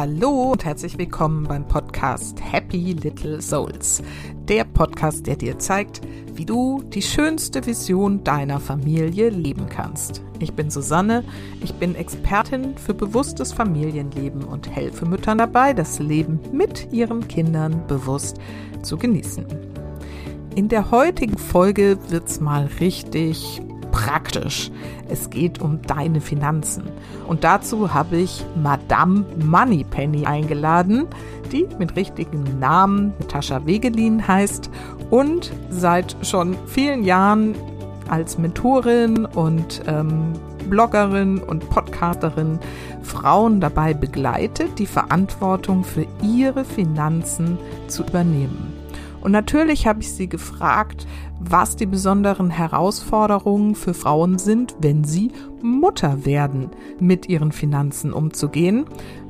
Hallo und herzlich willkommen beim Podcast Happy Little Souls. Der Podcast, der dir zeigt, wie du die schönste Vision deiner Familie leben kannst. Ich bin Susanne, ich bin Expertin für bewusstes Familienleben und helfe Müttern dabei, das Leben mit ihren Kindern bewusst zu genießen. In der heutigen Folge wird's mal richtig praktisch. Es geht um deine Finanzen. Und dazu habe ich Madame Moneypenny eingeladen, die mit richtigen Namen Natascha Wegelin heißt und seit schon vielen Jahren als Mentorin und ähm, Bloggerin und Podcasterin Frauen dabei begleitet, die Verantwortung für ihre Finanzen zu übernehmen. Und natürlich habe ich sie gefragt, was die besonderen Herausforderungen für Frauen sind, wenn sie Mutter werden, mit ihren Finanzen umzugehen,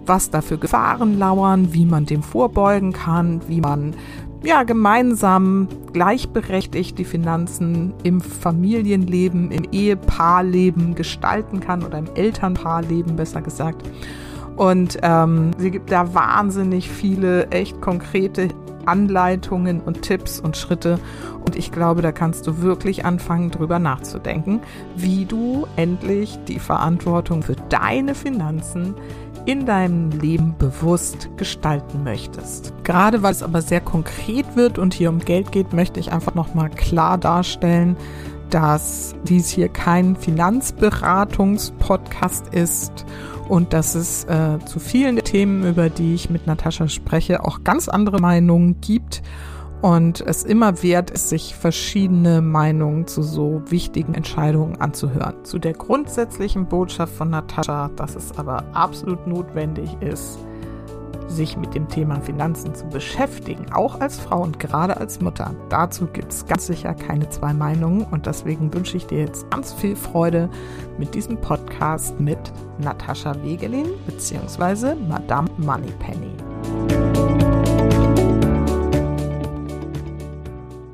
was da für Gefahren lauern, wie man dem vorbeugen kann, wie man ja gemeinsam gleichberechtigt die Finanzen im Familienleben, im Ehepaarleben gestalten kann oder im Elternpaarleben besser gesagt. Und ähm, sie gibt da wahnsinnig viele echt konkrete Anleitungen und Tipps und Schritte. Und ich glaube, da kannst du wirklich anfangen, drüber nachzudenken, wie du endlich die Verantwortung für deine Finanzen in deinem Leben bewusst gestalten möchtest. Gerade weil es aber sehr konkret wird und hier um Geld geht, möchte ich einfach nochmal klar darstellen, dass dies hier kein Finanzberatungspodcast ist und dass es äh, zu vielen Themen, über die ich mit Natascha spreche, auch ganz andere Meinungen gibt und es immer wert ist, sich verschiedene Meinungen zu so wichtigen Entscheidungen anzuhören. Zu der grundsätzlichen Botschaft von Natascha, dass es aber absolut notwendig ist, sich mit dem Thema Finanzen zu beschäftigen, auch als Frau und gerade als Mutter. Dazu gibt es ganz sicher keine zwei Meinungen und deswegen wünsche ich dir jetzt ganz viel Freude mit diesem Podcast mit Natascha Wegelin bzw. Madame Moneypenny.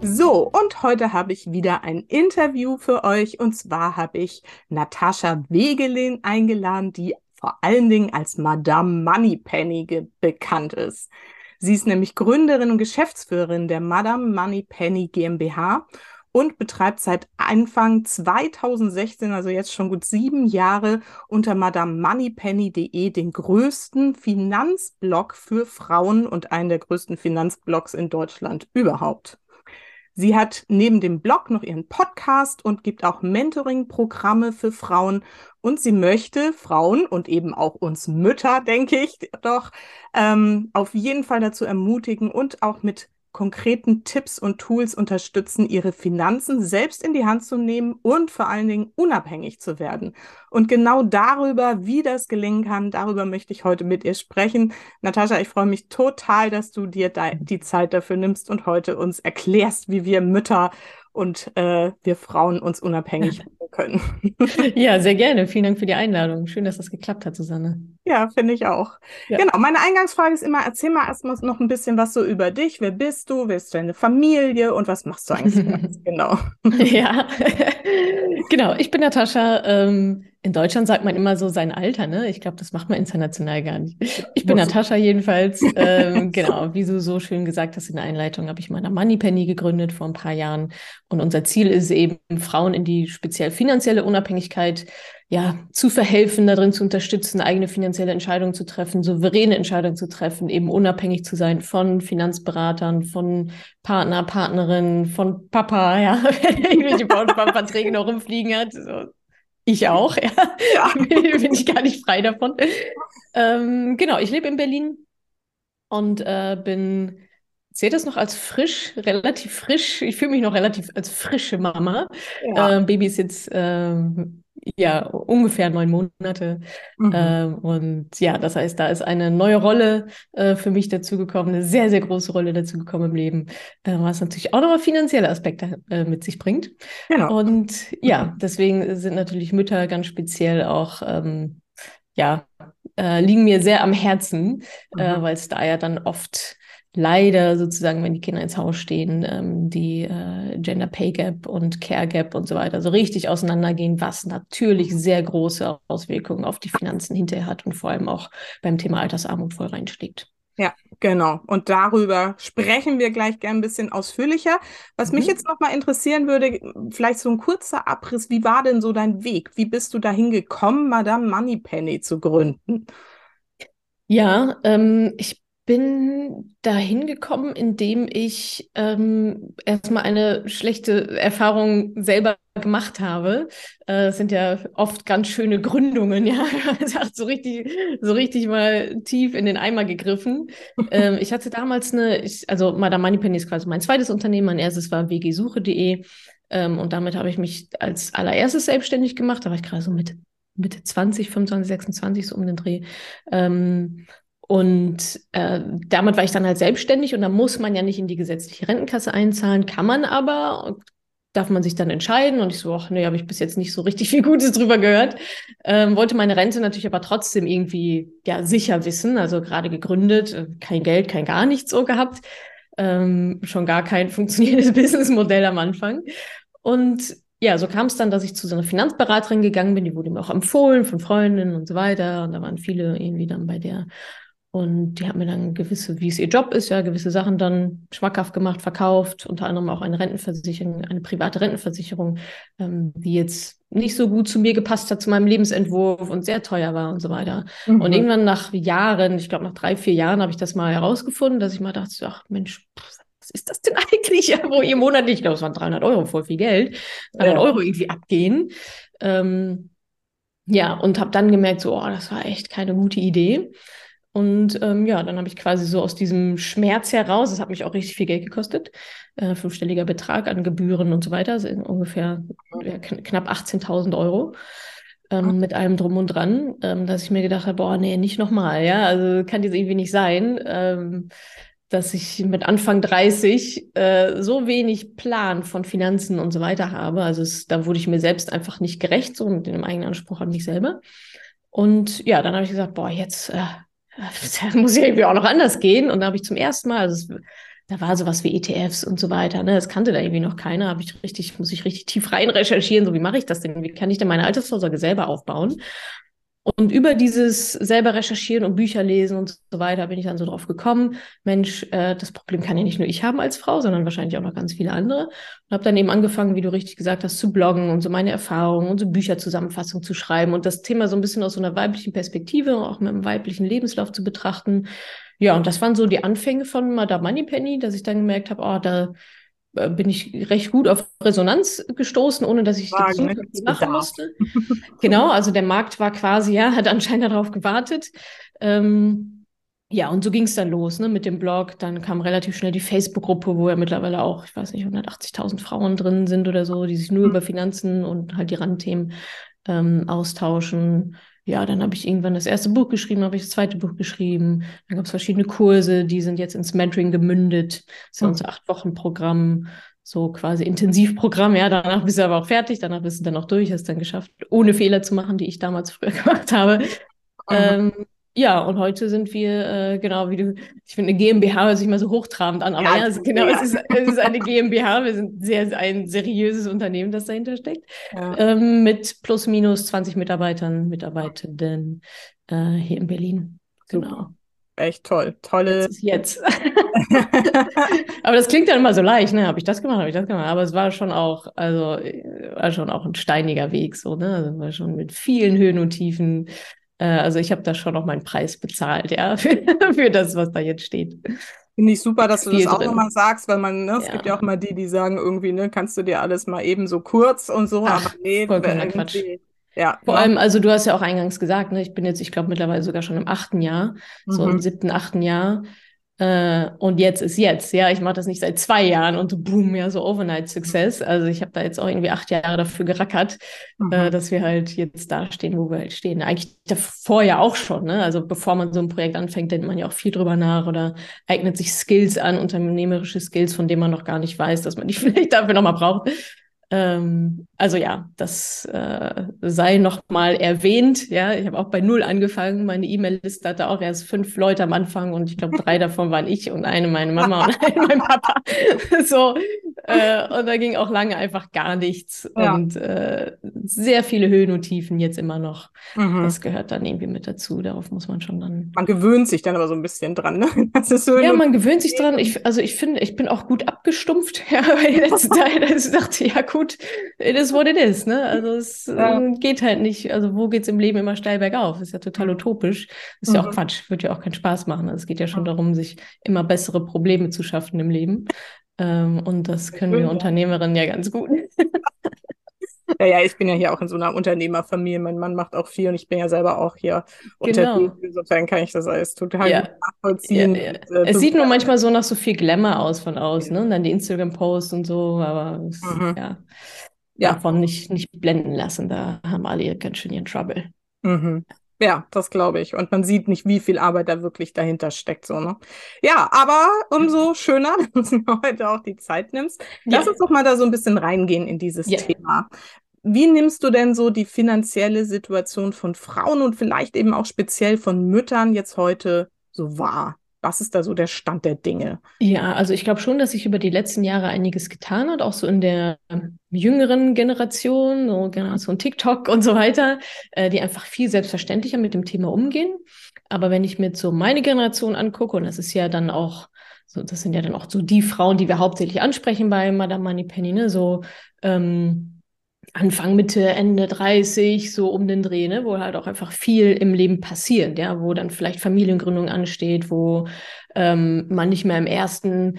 So, und heute habe ich wieder ein Interview für euch. Und zwar habe ich Natascha Wegelin eingeladen, die vor allen Dingen als Madame Moneypenny bekannt ist. Sie ist nämlich Gründerin und Geschäftsführerin der Madame Moneypenny GmbH und betreibt seit Anfang 2016, also jetzt schon gut sieben Jahre, unter madamemoneypenny.de den größten Finanzblog für Frauen und einen der größten Finanzblogs in Deutschland überhaupt. Sie hat neben dem Blog noch ihren Podcast und gibt auch Mentoring-Programme für Frauen. Und sie möchte Frauen und eben auch uns Mütter, denke ich, doch ähm, auf jeden Fall dazu ermutigen und auch mit konkreten Tipps und Tools unterstützen, ihre Finanzen selbst in die Hand zu nehmen und vor allen Dingen unabhängig zu werden. Und genau darüber, wie das gelingen kann, darüber möchte ich heute mit ihr sprechen. Natascha, ich freue mich total, dass du dir die Zeit dafür nimmst und heute uns erklärst, wie wir Mütter und äh, wir Frauen uns unabhängig machen können. ja, sehr gerne. Vielen Dank für die Einladung. Schön, dass das geklappt hat, Susanne. Ja, finde ich auch. Ja. Genau, meine Eingangsfrage ist immer, erzähl mal erstmal noch ein bisschen was so über dich. Wer bist du? Wer ist deine Familie? Und was machst du eigentlich genau? ja, genau. Ich bin Natascha. Ähm, in Deutschland sagt man immer so sein Alter, ne? Ich glaube, das macht man international gar nicht. Ich bin Natascha jedenfalls. Ähm, genau, wie du so schön gesagt hast in der Einleitung, habe ich meine Moneypenny gegründet vor ein paar Jahren. Und unser Ziel ist eben, Frauen in die speziell finanzielle Unabhängigkeit ja, zu verhelfen, darin zu unterstützen, eigene finanzielle Entscheidungen zu treffen, souveräne Entscheidungen zu treffen, eben unabhängig zu sein von Finanzberatern, von Partner, Partnerinnen, von Papa, ja, irgendwelche Verträge noch rumfliegen hat. So. Ich auch, ja. ja. Bin ich gar nicht frei davon. Ähm, genau, ich lebe in Berlin und äh, bin sehe das noch als frisch, relativ frisch. Ich fühle mich noch relativ als frische Mama. Ja. Ähm, Baby ist jetzt ähm, ja ungefähr neun Monate. Mhm. Ähm, und ja, das heißt, da ist eine neue Rolle äh, für mich dazugekommen, eine sehr, sehr große Rolle dazugekommen im Leben, äh, was natürlich auch nochmal finanzielle Aspekte äh, mit sich bringt. Genau. Und ja, deswegen sind natürlich Mütter ganz speziell auch, ähm, ja, äh, liegen mir sehr am Herzen, äh, mhm. weil es da ja dann oft leider sozusagen, wenn die Kinder ins Haus stehen, ähm, die äh, Gender Pay Gap und Care Gap und so weiter so richtig auseinandergehen, was natürlich sehr große Auswirkungen auf die Finanzen hinterher hat und vor allem auch beim Thema Altersarmut voll reinschlägt. Ja, genau. Und darüber sprechen wir gleich gern ein bisschen ausführlicher. Was mhm. mich jetzt noch mal interessieren würde, vielleicht so ein kurzer Abriss. Wie war denn so dein Weg? Wie bist du dahin gekommen, Madame Moneypenny zu gründen? Ja, ähm, ich bin dahin gekommen, indem ich ähm, erstmal eine schlechte Erfahrung selber gemacht habe. Äh, sind ja oft ganz schöne Gründungen, ja. so richtig, so richtig mal tief in den Eimer gegriffen. ähm, ich hatte damals eine, ich, also Madame Moneypenny ist quasi mein zweites Unternehmen. Mein erstes war wgsuche.de. Ähm, und damit habe ich mich als allererstes selbstständig gemacht. Da war ich gerade so mit Mitte 20, 25, 26, so um den Dreh. Ähm, und äh, damit war ich dann halt selbstständig und da muss man ja nicht in die gesetzliche Rentenkasse einzahlen, kann man aber, darf man sich dann entscheiden. Und ich so, ach nee, habe ich bis jetzt nicht so richtig viel Gutes drüber gehört. Ähm, wollte meine Rente natürlich aber trotzdem irgendwie ja sicher wissen. Also gerade gegründet, äh, kein Geld, kein gar nichts so gehabt. Ähm, schon gar kein funktionierendes Businessmodell am Anfang. Und ja, so kam es dann, dass ich zu so einer Finanzberaterin gegangen bin. Die wurde mir auch empfohlen von Freundinnen und so weiter. Und da waren viele irgendwie dann bei der und die hat mir dann gewisse, wie es ihr Job ist, ja, gewisse Sachen dann schmackhaft gemacht, verkauft, unter anderem auch eine Rentenversicherung, eine private Rentenversicherung, ähm, die jetzt nicht so gut zu mir gepasst hat, zu meinem Lebensentwurf und sehr teuer war und so weiter. Mhm. Und irgendwann nach Jahren, ich glaube nach drei, vier Jahren, habe ich das mal herausgefunden, dass ich mal dachte, ach Mensch, was ist das denn eigentlich, ja, wo ihr monatlich, ich glaube, es waren 300 Euro, voll viel Geld, 300 ja. Euro irgendwie abgehen. Ähm, ja, und habe dann gemerkt, so, oh, das war echt keine gute Idee. Und ähm, ja, dann habe ich quasi so aus diesem Schmerz heraus, das hat mich auch richtig viel Geld gekostet, äh, fünfstelliger Betrag an Gebühren und so weiter, also ungefähr ja, knapp 18.000 Euro ähm, mit allem drum und dran, ähm, dass ich mir gedacht habe, boah, nee, nicht nochmal, ja, also kann jetzt irgendwie nicht sein, ähm, dass ich mit Anfang 30 äh, so wenig Plan von Finanzen und so weiter habe. Also es, da wurde ich mir selbst einfach nicht gerecht, so mit dem eigenen Anspruch an mich selber. Und ja, dann habe ich gesagt, boah, jetzt äh, das muss ja irgendwie auch noch anders gehen. Und da habe ich zum ersten Mal, also da war sowas wie ETFs und so weiter, ne? Das kannte da irgendwie noch keiner. Habe ich richtig, muss ich richtig tief rein recherchieren, so wie mache ich das denn? Wie kann ich denn meine Altersvorsorge selber aufbauen? Und über dieses selber recherchieren und Bücher lesen und so weiter bin ich dann so drauf gekommen, Mensch, äh, das Problem kann ja nicht nur ich haben als Frau, sondern wahrscheinlich auch noch ganz viele andere. Und habe dann eben angefangen, wie du richtig gesagt hast, zu bloggen und so meine Erfahrungen und so Bücherzusammenfassungen zu schreiben und das Thema so ein bisschen aus so einer weiblichen Perspektive, auch mit einem weiblichen Lebenslauf zu betrachten. Ja, und das waren so die Anfänge von Madame Moneypenny, dass ich dann gemerkt habe, oh, da bin ich recht gut auf Resonanz gestoßen, ohne dass ich Fragen, ne? machen musste. genau, also der Markt war quasi, ja, hat anscheinend darauf gewartet. Ähm, ja, und so ging es dann los, ne, mit dem Blog. Dann kam relativ schnell die Facebook-Gruppe, wo ja mittlerweile auch, ich weiß nicht, 180.000 Frauen drin sind oder so, die sich nur mhm. über Finanzen und halt die Randthemen ähm, austauschen ja, dann habe ich irgendwann das erste Buch geschrieben, habe ich das zweite Buch geschrieben. Dann gab es verschiedene Kurse, die sind jetzt ins Mentoring gemündet. Das ist ja unser acht Wochen Programm, so quasi Intensivprogramm. Ja, danach bist du aber auch fertig, danach bist du dann auch durch, hast dann geschafft, ohne Fehler zu machen, die ich damals früher gemacht habe. Ähm, ja, und heute sind wir, äh, genau wie du, ich finde, eine GmbH hört sich mal so hochtrabend an, aber ja, ja also genau, ja. Es, ist, es ist eine GmbH, wir sind sehr, ein seriöses Unternehmen, das dahinter steckt, ja. ähm, mit plus minus 20 Mitarbeitern, Mitarbeitenden äh, hier in Berlin. Genau. Super. Echt toll. Tolle. Jetzt. jetzt. aber das klingt dann immer so leicht, ne? Habe ich das gemacht, habe ich das gemacht. Aber es war schon auch, also war schon auch ein steiniger Weg, so, ne? Also war schon mit vielen Höhen und Tiefen. Äh, also ich habe da schon noch meinen Preis bezahlt, ja, für, für das, was da jetzt steht. Finde ich super, dass du das auch nochmal sagst, weil man, ne, es ja. gibt ja auch mal die, die sagen irgendwie, ne, kannst du dir alles mal eben so kurz und so, Ach, aber nee, Quatsch. Ja, Vor ja. allem, also du hast ja auch eingangs gesagt, ne, ich bin jetzt, ich glaube, mittlerweile sogar schon im achten Jahr, mhm. so im mhm. siebten, achten Jahr. Äh, und jetzt ist jetzt, ja, ich mache das nicht seit zwei Jahren und boom, ja, so Overnight Success. Also ich habe da jetzt auch irgendwie acht Jahre dafür gerackert, äh, mhm. äh, dass wir halt jetzt da stehen, wo wir halt stehen. Eigentlich davor ja auch schon, ne? Also bevor man so ein Projekt anfängt, denkt man ja auch viel drüber nach oder eignet sich Skills an, unternehmerische Skills, von denen man noch gar nicht weiß, dass man die vielleicht dafür nochmal braucht. Ähm, also ja, das äh, sei nochmal erwähnt. Ja, ich habe auch bei null angefangen. Meine E-Mail-Liste hatte auch erst fünf Leute am Anfang und ich glaube, drei davon waren ich und eine meine Mama und eine mein Papa. so, äh, und da ging auch lange einfach gar nichts. Ja. Und äh, sehr viele Höhen und Tiefen jetzt immer noch. Mhm. Das gehört dann irgendwie mit dazu. Darauf muss man schon dann. Man gewöhnt sich dann aber so ein bisschen dran, ne? So ja, man gewöhnt sich dran. Ich, also ich finde, ich bin auch gut abgestumpft, ja, bei den letzten Teil. Also ich dachte, ja gut, it is what it is, ne? Also es ja. äh, geht halt nicht. Also wo geht's im Leben immer steil bergauf? Ist ja total utopisch. Ist mhm. ja auch mhm. Quatsch. Wird ja auch keinen Spaß machen. Also es geht ja schon darum, sich immer bessere Probleme zu schaffen im Leben. Ähm, und das können wir Unternehmerinnen ja ganz gut. Ja, ja, ich bin ja hier auch in so einer Unternehmerfamilie. Mein Mann macht auch viel und ich bin ja selber auch hier genau. unterwegs. Insofern kann ich das alles total ja. nachvollziehen. Ja, ja. Und, äh, es sieht nur manchmal so nach so viel Glamour aus von außen, ne? Und dann die Instagram-Posts und so, aber es, mhm. ja, davon nicht, nicht blenden lassen. Da haben alle ganz schön ihren Trouble. Mhm. Ja, das glaube ich. Und man sieht nicht, wie viel Arbeit da wirklich dahinter steckt. So, ne? Ja, aber umso schöner, dass du heute auch die Zeit nimmst. Lass ja. uns doch mal da so ein bisschen reingehen in dieses ja. Thema. Wie nimmst du denn so die finanzielle Situation von Frauen und vielleicht eben auch speziell von Müttern jetzt heute so wahr? Was ist da so der Stand der Dinge? Ja, also ich glaube schon, dass sich über die letzten Jahre einiges getan hat, auch so in der jüngeren Generation, so Generation TikTok und so weiter, äh, die einfach viel selbstverständlicher mit dem Thema umgehen. Aber wenn ich mir so meine Generation angucke, und das ist ja dann auch so, das sind ja dann auch so die Frauen, die wir hauptsächlich ansprechen bei Madame Moneypenny, ne? So ähm, Anfang, Mitte, Ende 30, so um den Dreh, ne? wo halt auch einfach viel im Leben passiert, ja, wo dann vielleicht Familiengründung ansteht, wo ähm, man nicht mehr im ersten,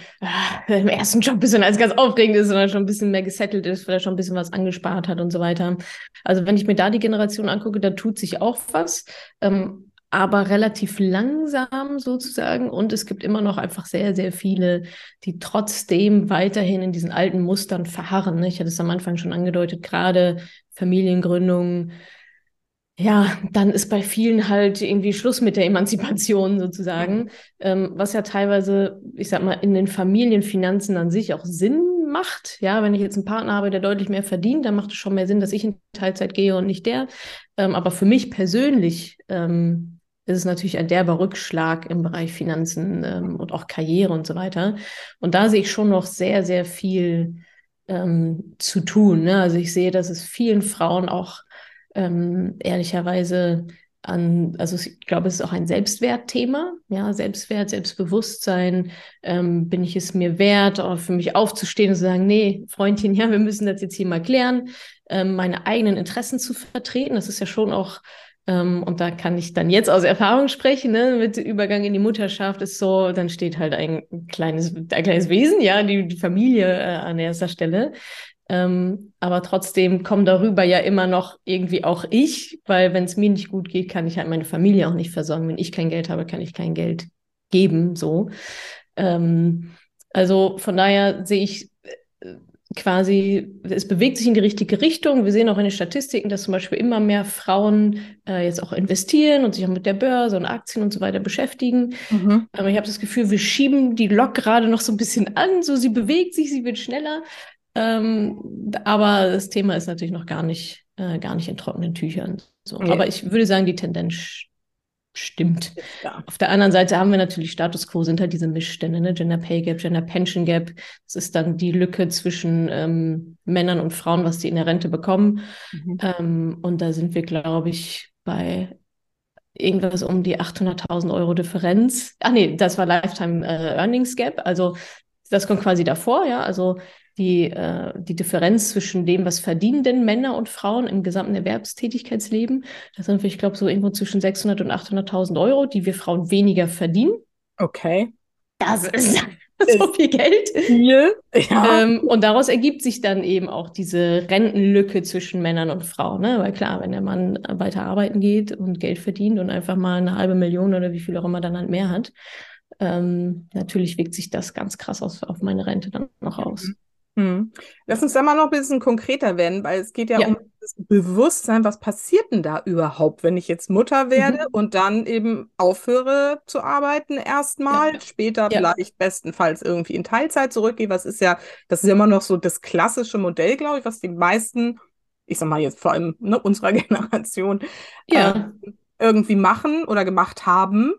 äh, im ersten Job ist und als ganz aufregend ist, sondern schon ein bisschen mehr gesettelt ist, vielleicht schon ein bisschen was angespart hat und so weiter. Also wenn ich mir da die Generation angucke, da tut sich auch was. Ähm, aber relativ langsam sozusagen. Und es gibt immer noch einfach sehr, sehr viele, die trotzdem weiterhin in diesen alten Mustern verharren. Ne? Ich hatte es am Anfang schon angedeutet, gerade Familiengründung. Ja, dann ist bei vielen halt irgendwie Schluss mit der Emanzipation sozusagen, ähm, was ja teilweise, ich sag mal, in den Familienfinanzen an sich auch Sinn macht. Ja, wenn ich jetzt einen Partner habe, der deutlich mehr verdient, dann macht es schon mehr Sinn, dass ich in Teilzeit gehe und nicht der. Ähm, aber für mich persönlich ähm, ist es natürlich ein derber Rückschlag im Bereich Finanzen ähm, und auch Karriere und so weiter. Und da sehe ich schon noch sehr, sehr viel ähm, zu tun. Ne? Also ich sehe, dass es vielen Frauen auch ähm, ehrlicherweise an, also ich glaube, es ist auch ein Selbstwertthema, ja, Selbstwert, Selbstbewusstsein, ähm, bin ich es mir wert, für mich aufzustehen und zu sagen, nee, Freundchen, ja, wir müssen das jetzt hier mal klären, ähm, meine eigenen Interessen zu vertreten, das ist ja schon auch und da kann ich dann jetzt aus Erfahrung sprechen, ne, mit Übergang in die Mutterschaft ist so, dann steht halt ein kleines, ein kleines Wesen, ja, die, die Familie äh, an erster Stelle. Ähm, aber trotzdem kommen darüber ja immer noch irgendwie auch ich, weil wenn es mir nicht gut geht, kann ich halt meine Familie auch nicht versorgen. Wenn ich kein Geld habe, kann ich kein Geld geben, so. Ähm, also von daher sehe ich quasi, es bewegt sich in die richtige Richtung. Wir sehen auch in den Statistiken, dass zum Beispiel immer mehr Frauen äh, jetzt auch investieren und sich auch mit der Börse und Aktien und so weiter beschäftigen. Mhm. Aber ich habe das Gefühl, wir schieben die Lok gerade noch so ein bisschen an. So, sie bewegt sich, sie wird schneller. Ähm, aber das Thema ist natürlich noch gar nicht, äh, gar nicht in trockenen Tüchern. So. Okay. Aber ich würde sagen, die Tendenz stimmt. Ja. Auf der anderen Seite haben wir natürlich Status quo, sind halt diese Missstände, ne? Gender Pay Gap, Gender Pension Gap. Das ist dann die Lücke zwischen ähm, Männern und Frauen, was die in der Rente bekommen. Mhm. Ähm, und da sind wir, glaube ich, bei irgendwas um die 800.000 Euro Differenz. Ach nee, das war Lifetime äh, Earnings Gap. Also das kommt quasi davor, ja. Also die, äh, die Differenz zwischen dem, was verdienen denn Männer und Frauen im gesamten Erwerbstätigkeitsleben. Da sind wir, ich glaube, so irgendwo zwischen 600 und 800.000 Euro, die wir Frauen weniger verdienen. Okay. Das ist so viel Geld. Viel. Ja. Ähm, und daraus ergibt sich dann eben auch diese Rentenlücke zwischen Männern und Frauen. Ne? Weil klar, wenn der Mann weiter arbeiten geht und Geld verdient und einfach mal eine halbe Million oder wie viel auch immer dann halt mehr hat, ähm, natürlich wirkt sich das ganz krass aus, auf meine Rente dann noch aus. Hm. Lass uns da mal noch ein bisschen konkreter werden, weil es geht ja, ja. um dieses Bewusstsein, was passiert denn da überhaupt, wenn ich jetzt Mutter werde Mhm. und dann eben aufhöre zu arbeiten erstmal, Ja. später Ja. vielleicht bestenfalls irgendwie in Teilzeit zurückgehe. Was ist ja, das ist ja immer noch so das klassische Modell, glaube ich, was die meisten, ich sag mal jetzt vor allem ne, unserer Generation, ähm, irgendwie machen oder gemacht haben.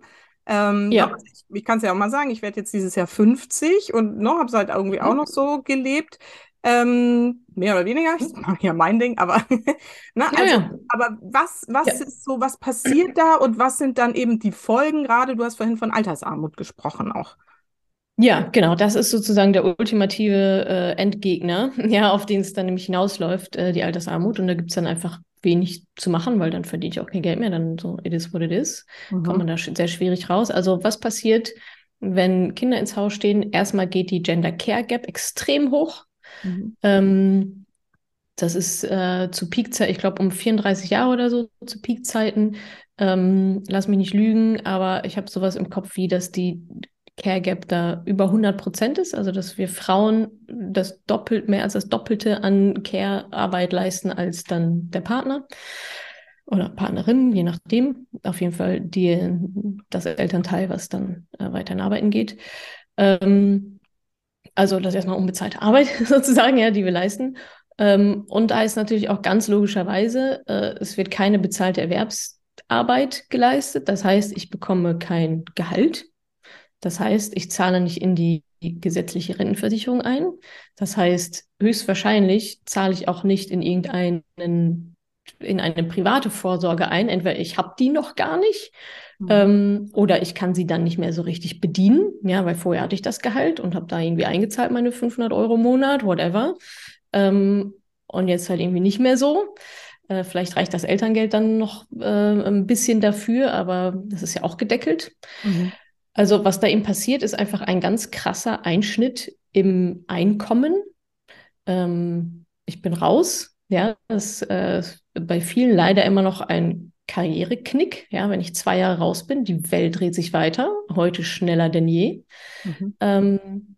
Ähm, Ja. ich ich kann es ja auch mal sagen, ich werde jetzt dieses Jahr 50 und ne, habe es halt irgendwie auch Mhm. noch so gelebt. Ähm, mehr oder weniger, ich mache ja mein Ding, aber, ne, Ja, also, ja. aber was, was Ja. ist so, was passiert da und was sind dann eben die Folgen? Gerade du hast vorhin von Altersarmut gesprochen auch. Ja, genau, das ist sozusagen der ultimative äh, Endgegner, ja, auf den es dann nämlich hinausläuft, äh, die Altersarmut. Und da gibt's dann einfach wenig zu machen, weil dann verdiene ich auch kein Geld mehr, dann so, it is what it is. Kommt man da sehr schwierig raus. Also was passiert, wenn Kinder ins Haus stehen? Erstmal geht die Gender Care Gap extrem hoch. Mhm. Ähm, das ist äh, zu Peakzeit, ich glaube um 34 Jahre oder so zu Peakzeiten. Ähm, lass mich nicht lügen, aber ich habe sowas im Kopf wie, dass die Care Gap da über 100 Prozent ist, also dass wir Frauen das doppelt mehr als das Doppelte an Care-Arbeit leisten als dann der Partner oder Partnerin, je nachdem. Auf jeden Fall die, das Elternteil, was dann äh, weiterhin arbeiten geht. Ähm, also das ist erstmal unbezahlte Arbeit sozusagen, ja, die wir leisten. Ähm, und da ist natürlich auch ganz logischerweise, äh, es wird keine bezahlte Erwerbsarbeit geleistet. Das heißt, ich bekomme kein Gehalt. Das heißt, ich zahle nicht in die gesetzliche Rentenversicherung ein. Das heißt, höchstwahrscheinlich zahle ich auch nicht in irgendeinen in eine private Vorsorge ein. Entweder ich habe die noch gar nicht Mhm. ähm, oder ich kann sie dann nicht mehr so richtig bedienen, ja, weil vorher hatte ich das Gehalt und habe da irgendwie eingezahlt, meine 500 Euro im Monat, whatever. Ähm, und jetzt halt irgendwie nicht mehr so. Äh, vielleicht reicht das Elterngeld dann noch äh, ein bisschen dafür, aber das ist ja auch gedeckelt. Mhm. Also was da eben passiert, ist einfach ein ganz krasser Einschnitt im Einkommen. Ähm, ich bin raus. Ja, das äh, ist bei vielen leider immer noch ein Karriereknick. Ja, wenn ich zwei Jahre raus bin, die Welt dreht sich weiter, heute schneller denn je. Mhm. Ähm,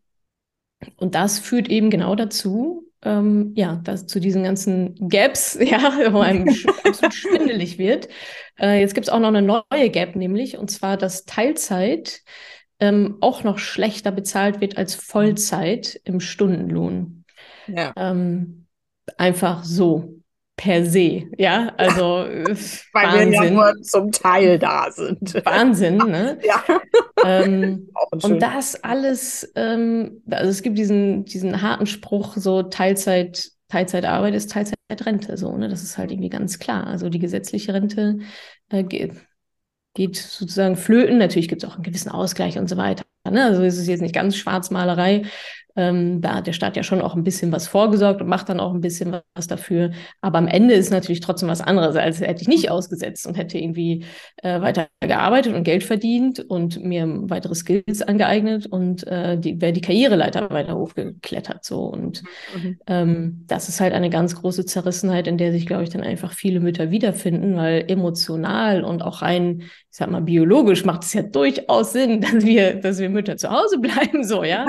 und das führt eben genau dazu, ähm, ja, dass zu diesen ganzen Gaps, ja, wo einem absolut schwindelig wird. Äh, jetzt gibt es auch noch eine neue Gap, nämlich, und zwar, dass Teilzeit ähm, auch noch schlechter bezahlt wird als Vollzeit im Stundenlohn. Ja. Ähm, einfach so. Per se, ja, also äh, Weil wir ja Wahnsinn. nur zum Teil da sind. Wahnsinn, ne? Ja, Ähm, und das alles, ähm, also es gibt diesen, diesen harten Spruch, so Teilzeit, Teilzeitarbeit ist Teilzeitrente, so, ne? Das ist halt irgendwie ganz klar. Also die gesetzliche Rente äh, geht, geht sozusagen flöten. Natürlich gibt es auch einen gewissen Ausgleich und so weiter. Ne? Also es ist jetzt nicht ganz Schwarzmalerei. Ähm, da hat der Staat ja schon auch ein bisschen was vorgesorgt und macht dann auch ein bisschen was dafür. Aber am Ende ist natürlich trotzdem was anderes, als hätte ich nicht ausgesetzt und hätte irgendwie äh, weiter gearbeitet und Geld verdient und mir weitere Skills angeeignet und äh, die, wäre die Karriereleiter weiter hochgeklettert. So. Und Mhm. ähm, das ist halt eine ganz große Zerrissenheit, in der sich, glaube ich, dann einfach viele Mütter wiederfinden, weil emotional und auch rein, ich sag mal, biologisch macht es ja durchaus Sinn, dass wir, dass wir Mütter zu Hause bleiben, so, ja.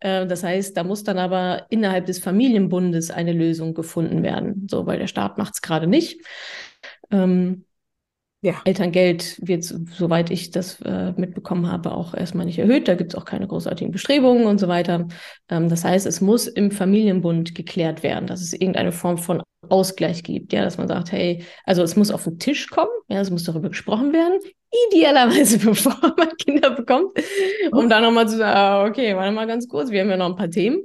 Äh, Das heißt, da muss dann aber innerhalb des Familienbundes eine Lösung gefunden werden, so, weil der Staat macht es gerade nicht. Ähm, Ja. Elterngeld wird, so- soweit ich das äh, mitbekommen habe, auch erstmal nicht erhöht. Da gibt es auch keine großartigen Bestrebungen und so weiter. Ähm, das heißt, es muss im Familienbund geklärt werden, dass es irgendeine Form von Ausgleich gibt. Ja, dass man sagt, hey, also es muss auf den Tisch kommen, ja, es muss darüber gesprochen werden, idealerweise bevor man Kinder bekommt, um dann nochmal zu sagen, ah, okay, warte mal ganz kurz, wir haben ja noch ein paar Themen.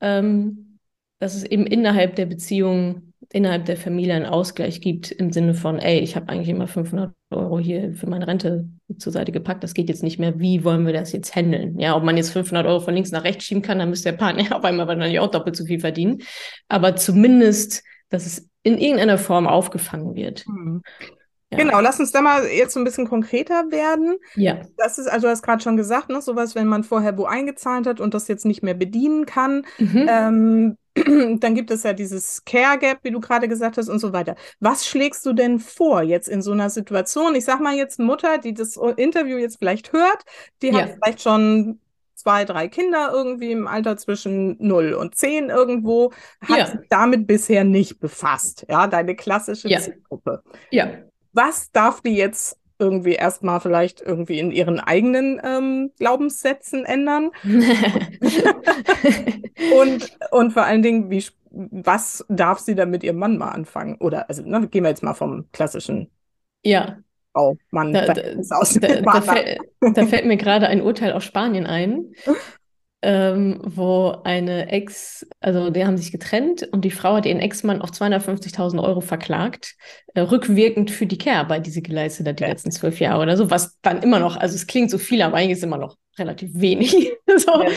Ähm, dass es eben innerhalb der Beziehung, innerhalb der Familie einen Ausgleich gibt im Sinne von, ey, ich habe eigentlich immer 500 Euro hier für meine Rente zur Seite gepackt, das geht jetzt nicht mehr, wie wollen wir das jetzt handeln? Ja, ob man jetzt 500 Euro von links nach rechts schieben kann, dann müsste der Partner auf einmal wahrscheinlich auch doppelt so viel verdienen. Aber zumindest, dass es in irgendeiner Form aufgefangen wird. Mhm. Ja. Genau, lass uns da mal jetzt so ein bisschen konkreter werden. Ja, Das ist, also du hast gerade schon gesagt, ne, sowas, wenn man vorher wo eingezahlt hat und das jetzt nicht mehr bedienen kann, mhm. ähm, dann gibt es ja dieses Care Gap, wie du gerade gesagt hast, und so weiter. Was schlägst du denn vor jetzt in so einer Situation? Ich sag mal jetzt Mutter, die das Interview jetzt vielleicht hört, die hat Ja. vielleicht schon zwei, drei Kinder irgendwie im Alter zwischen 0 und 10 irgendwo, hat Ja. sich damit bisher nicht befasst. Ja, deine klassische Ja. Zielgruppe. Ja. Was darf die jetzt irgendwie erstmal vielleicht irgendwie in ihren eigenen ähm, Glaubenssätzen ändern? Und, und vor allen Dingen, wie, was darf sie dann mit ihrem Mann mal anfangen? Oder, also, ne, gehen wir jetzt mal vom klassischen ja. Frau, Mann, Da, da, da, fäll, da fällt mir gerade ein Urteil aus Spanien ein, ähm, wo eine Ex, also die haben sich getrennt und die Frau hat ihren Ex-Mann auf 250.000 Euro verklagt, äh, rückwirkend für die Care-Arbeit, die sie geleistet hat, die Ja. letzten zwölf Jahre oder so, was dann immer noch, also es klingt so viel, aber eigentlich ist immer noch relativ wenig, so, Ja.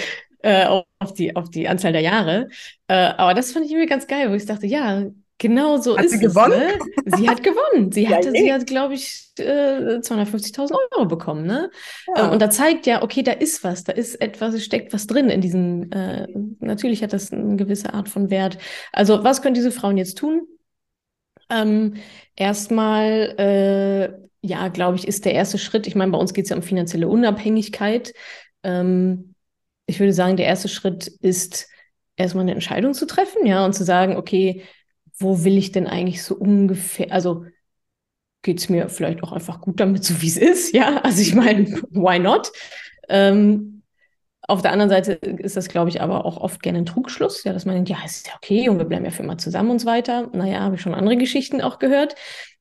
äh, auf die, auf die Anzahl der Jahre. Äh, aber das fand ich irgendwie ganz geil, wo ich dachte, ja, genau so Hat ist sie es, gewonnen? ne? Sie hat gewonnen. Sie Ja, hatte, je. sie hat, glaube ich, äh, 250.000 Euro bekommen, ne? Ja. Ähm, Und da zeigt ja, okay, da ist was, da ist etwas, es steckt was drin in diesem, äh, natürlich hat das eine gewisse Art von Wert. Also, was können diese Frauen jetzt tun? Ähm, erstmal, äh, ja, glaube ich, ist der erste Schritt, ich meine, bei uns geht es ja um finanzielle Unabhängigkeit. Ähm, ich würde sagen, der erste Schritt ist, erstmal eine Entscheidung zu treffen, ja, und zu sagen, okay, wo will ich denn eigentlich so ungefähr, also geht es mir vielleicht auch einfach gut damit, so wie es ist, ja, also ich meine, why not? Ähm, auf der anderen Seite ist das, glaube ich, aber auch oft gerne ein Trugschluss, ja, dass man denkt, ja, ist ja okay und wir bleiben ja für immer zusammen und so weiter. Naja, habe ich schon andere Geschichten auch gehört.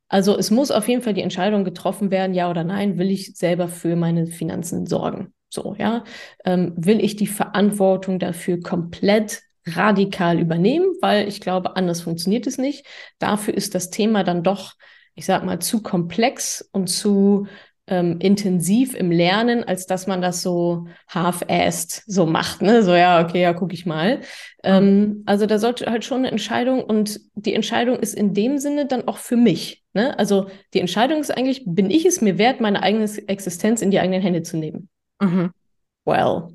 Also es muss auf jeden Fall die Entscheidung getroffen werden, ja oder nein, will ich selber für meine Finanzen sorgen? So, ja. Ähm, will ich die Verantwortung dafür komplett radikal übernehmen, weil ich glaube, anders funktioniert es nicht. Dafür ist das Thema dann doch, ich sag mal, zu komplex und zu ähm, intensiv im Lernen, als dass man das so half-assed so macht, ne? So, ja, okay, ja, guck ich mal. Ähm, also da sollte halt schon eine Entscheidung und die Entscheidung ist in dem Sinne dann auch für mich. Ne? Also die Entscheidung ist eigentlich, bin ich es mir wert, meine eigene Existenz in die eigenen Hände zu nehmen? Mhm. Well.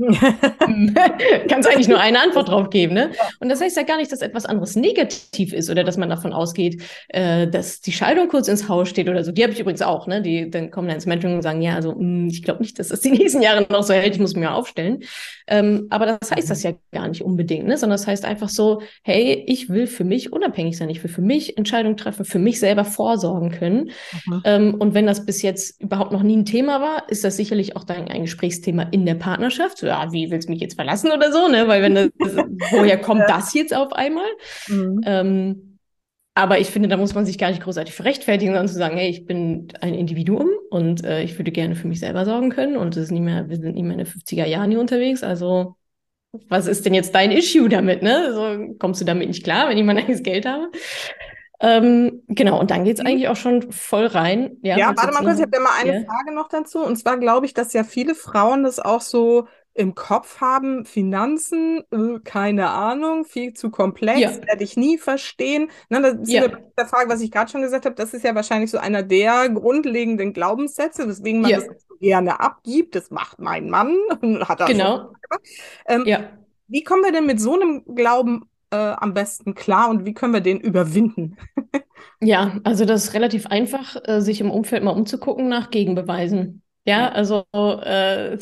Kannst eigentlich nur eine Antwort drauf geben, ne? Und das heißt ja gar nicht, dass etwas anderes negativ ist oder dass man davon ausgeht, äh, dass die Scheidung kurz ins Haus steht oder so. Die habe ich übrigens auch, ne? Die dann kommen dann ins Mentoring und sagen, ja, also mh, ich glaube nicht, dass das die nächsten Jahre noch so hält. Ich muss mich mal aufstellen. Ähm, aber das heißt das ja gar nicht unbedingt, ne? Sondern das heißt einfach so, hey, ich will für mich unabhängig sein. Ich will für mich Entscheidungen treffen, für mich selber vorsorgen können. Mhm. Ähm, und wenn das bis jetzt überhaupt noch nie ein Thema war, ist das sicherlich auch dann ein Gesprächsthema in der Partnerschaft. Ja, wie willst du mich jetzt verlassen oder so, ne? Weil wenn das, woher kommt das jetzt auf einmal? Mhm. Ähm, aber ich finde, da muss man sich gar nicht großartig für rechtfertigen, sondern zu sagen, hey, ich bin ein Individuum und äh, ich würde gerne für mich selber sorgen können und es ist nicht mehr, wir sind nicht mehr in den 50er Jahren hier unterwegs, also was ist denn jetzt dein Issue damit, ne? So, kommst du damit nicht klar, wenn ich mein eigenes Geld habe? Ähm, genau, und dann geht's Mhm. eigentlich auch schon voll rein. Ja, Ja, warte mal kurz, ich habe da mal eine Ja. Frage noch dazu. Und zwar glaube ich, dass ja viele Frauen das auch so im Kopf haben, Finanzen, äh, keine Ahnung, viel zu komplex, Ja. werde ich nie verstehen. Na, das ist Ja. der Frage, was ich gerade schon gesagt habe, das ist ja wahrscheinlich so einer der grundlegenden Glaubenssätze, weswegen man Ja. das so gerne abgibt. Das macht mein Mann, hat er Genau. Ähm, Ja. Wie kommen wir denn mit so einem Glauben äh, am besten klar und wie können wir den überwinden? Ja, also das ist relativ einfach, äh, sich im Umfeld mal umzugucken nach Gegenbeweisen. Ja, also äh,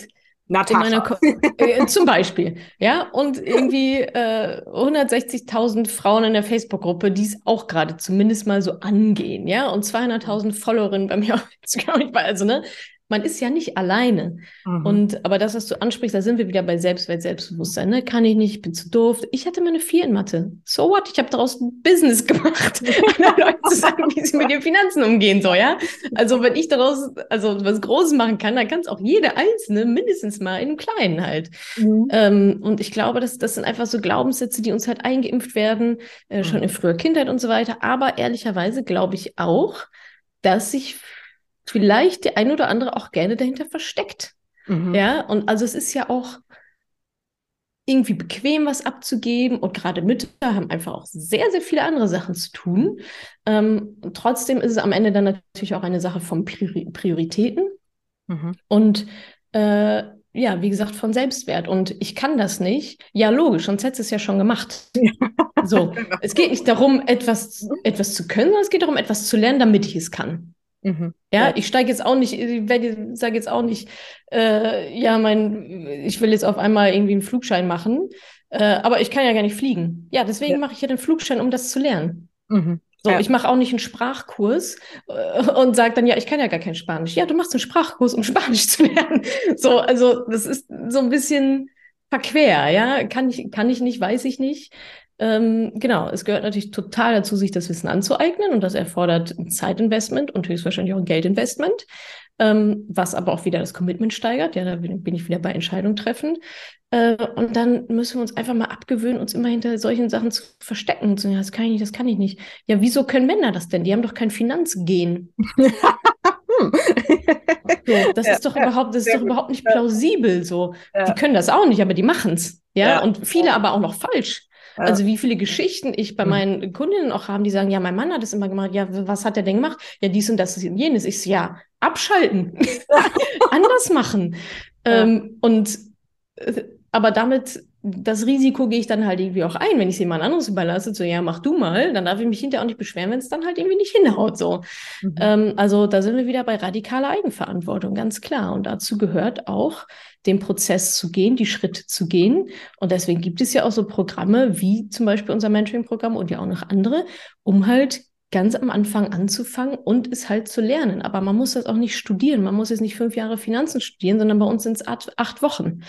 Natascha. Ko äh, zum Beispiel, ja, und irgendwie äh, 160.000 Frauen in der Facebook-Gruppe, die es auch gerade zumindest mal so angehen, ja, und 200.000 Followerinnen bei mir auf Instagram. Also, ne, man ist ja nicht alleine. Mhm. Und aber das, was du ansprichst, da sind wir wieder bei Selbstwert, Selbstbewusstsein. Ne? Kann ich nicht, ich bin zu doof. Ich hatte meine vier in Mathe. So what? Ich habe daraus ein Business gemacht, anderen Leuten zu sagen, wie sie mit ihren Finanzen umgehen soll, ja. Also wenn ich daraus also was Großes machen kann, dann kann es auch jede einzelne mindestens mal in einem Kleinen halt. Mhm. Ähm, und ich glaube, das, das sind einfach so Glaubenssätze, die uns halt eingeimpft werden, äh, schon in früher Kindheit und so weiter. Aber ehrlicherweise glaube ich auch, dass sich vielleicht der ein oder andere auch gerne dahinter versteckt. Mhm. Ja, und also es ist ja auch irgendwie bequem, was abzugeben. Und gerade Mütter haben einfach auch sehr, sehr viele andere Sachen zu tun. Ähm, trotzdem ist es am Ende dann natürlich auch eine Sache von Priori Prioritäten Mhm. und äh, ja, wie gesagt, von Selbstwert. Und ich kann das nicht. Ja, logisch, sonst hättest du es ja schon gemacht. So, es geht nicht darum, etwas, etwas zu können, sondern es geht darum, etwas zu lernen, damit ich es kann. Mhm. Ja, ich steige jetzt auch nicht, ich sage jetzt auch nicht, äh, ja, mein, ich will jetzt auf einmal irgendwie einen Flugschein machen, äh, aber ich kann ja gar nicht fliegen. Ja, deswegen ja. mache ich ja den Flugschein, um das zu lernen. Mhm. So, ja. ich mache auch nicht einen Sprachkurs äh, und sage dann, ja, ich kann ja gar kein Spanisch. Ja, du machst einen Sprachkurs, um Spanisch zu lernen. So, also das ist so ein bisschen verquer, ja. Kann ich, kann ich nicht, weiß ich nicht. Ähm, genau, es gehört natürlich total dazu, sich das Wissen anzueignen und das erfordert ein Zeitinvestment und höchstwahrscheinlich auch ein Geldinvestment, ähm, was aber auch wieder das Commitment steigert. Ja, da bin ich wieder bei Entscheidung treffen. Äh, und dann müssen wir uns einfach mal abgewöhnen, uns immer hinter solchen Sachen zu verstecken und zu sagen, ja, das kann ich nicht, das kann ich nicht. Ja, wieso können Männer das denn? Die haben doch kein Finanzgen. so, das ja, ist doch ja, überhaupt, das ist doch überhaupt nicht plausibel. So, die können das auch nicht, aber die machen es. Ja? und viele aber auch noch falsch. Also wie viele Geschichten ich bei hm. meinen Kundinnen auch haben, die sagen, ja, mein Mann hat es immer gemacht, ja, was hat er denn gemacht? Ja, dies und das ist jenes. Ich so, ja, abschalten, anders machen. Ähm, und äh, aber damit, das Risiko gehe ich dann halt irgendwie auch ein, wenn ich es jemand anderes überlasse, so, ja, mach du mal, dann darf ich mich hinterher auch nicht beschweren, wenn es dann halt irgendwie nicht hinhaut, so. Mhm. Ähm, also da sind wir wieder bei radikaler Eigenverantwortung, ganz klar. Und dazu gehört auch, den Prozess zu gehen, die Schritte zu gehen. Und deswegen gibt es ja auch so Programme wie zum Beispiel unser Mentoring-Programm und ja auch noch andere, um halt ganz am Anfang anzufangen und es halt zu lernen. Aber man muss das auch nicht studieren. Man muss jetzt nicht fünf Jahre Finanzen studieren, sondern bei uns sind es acht, Wochen.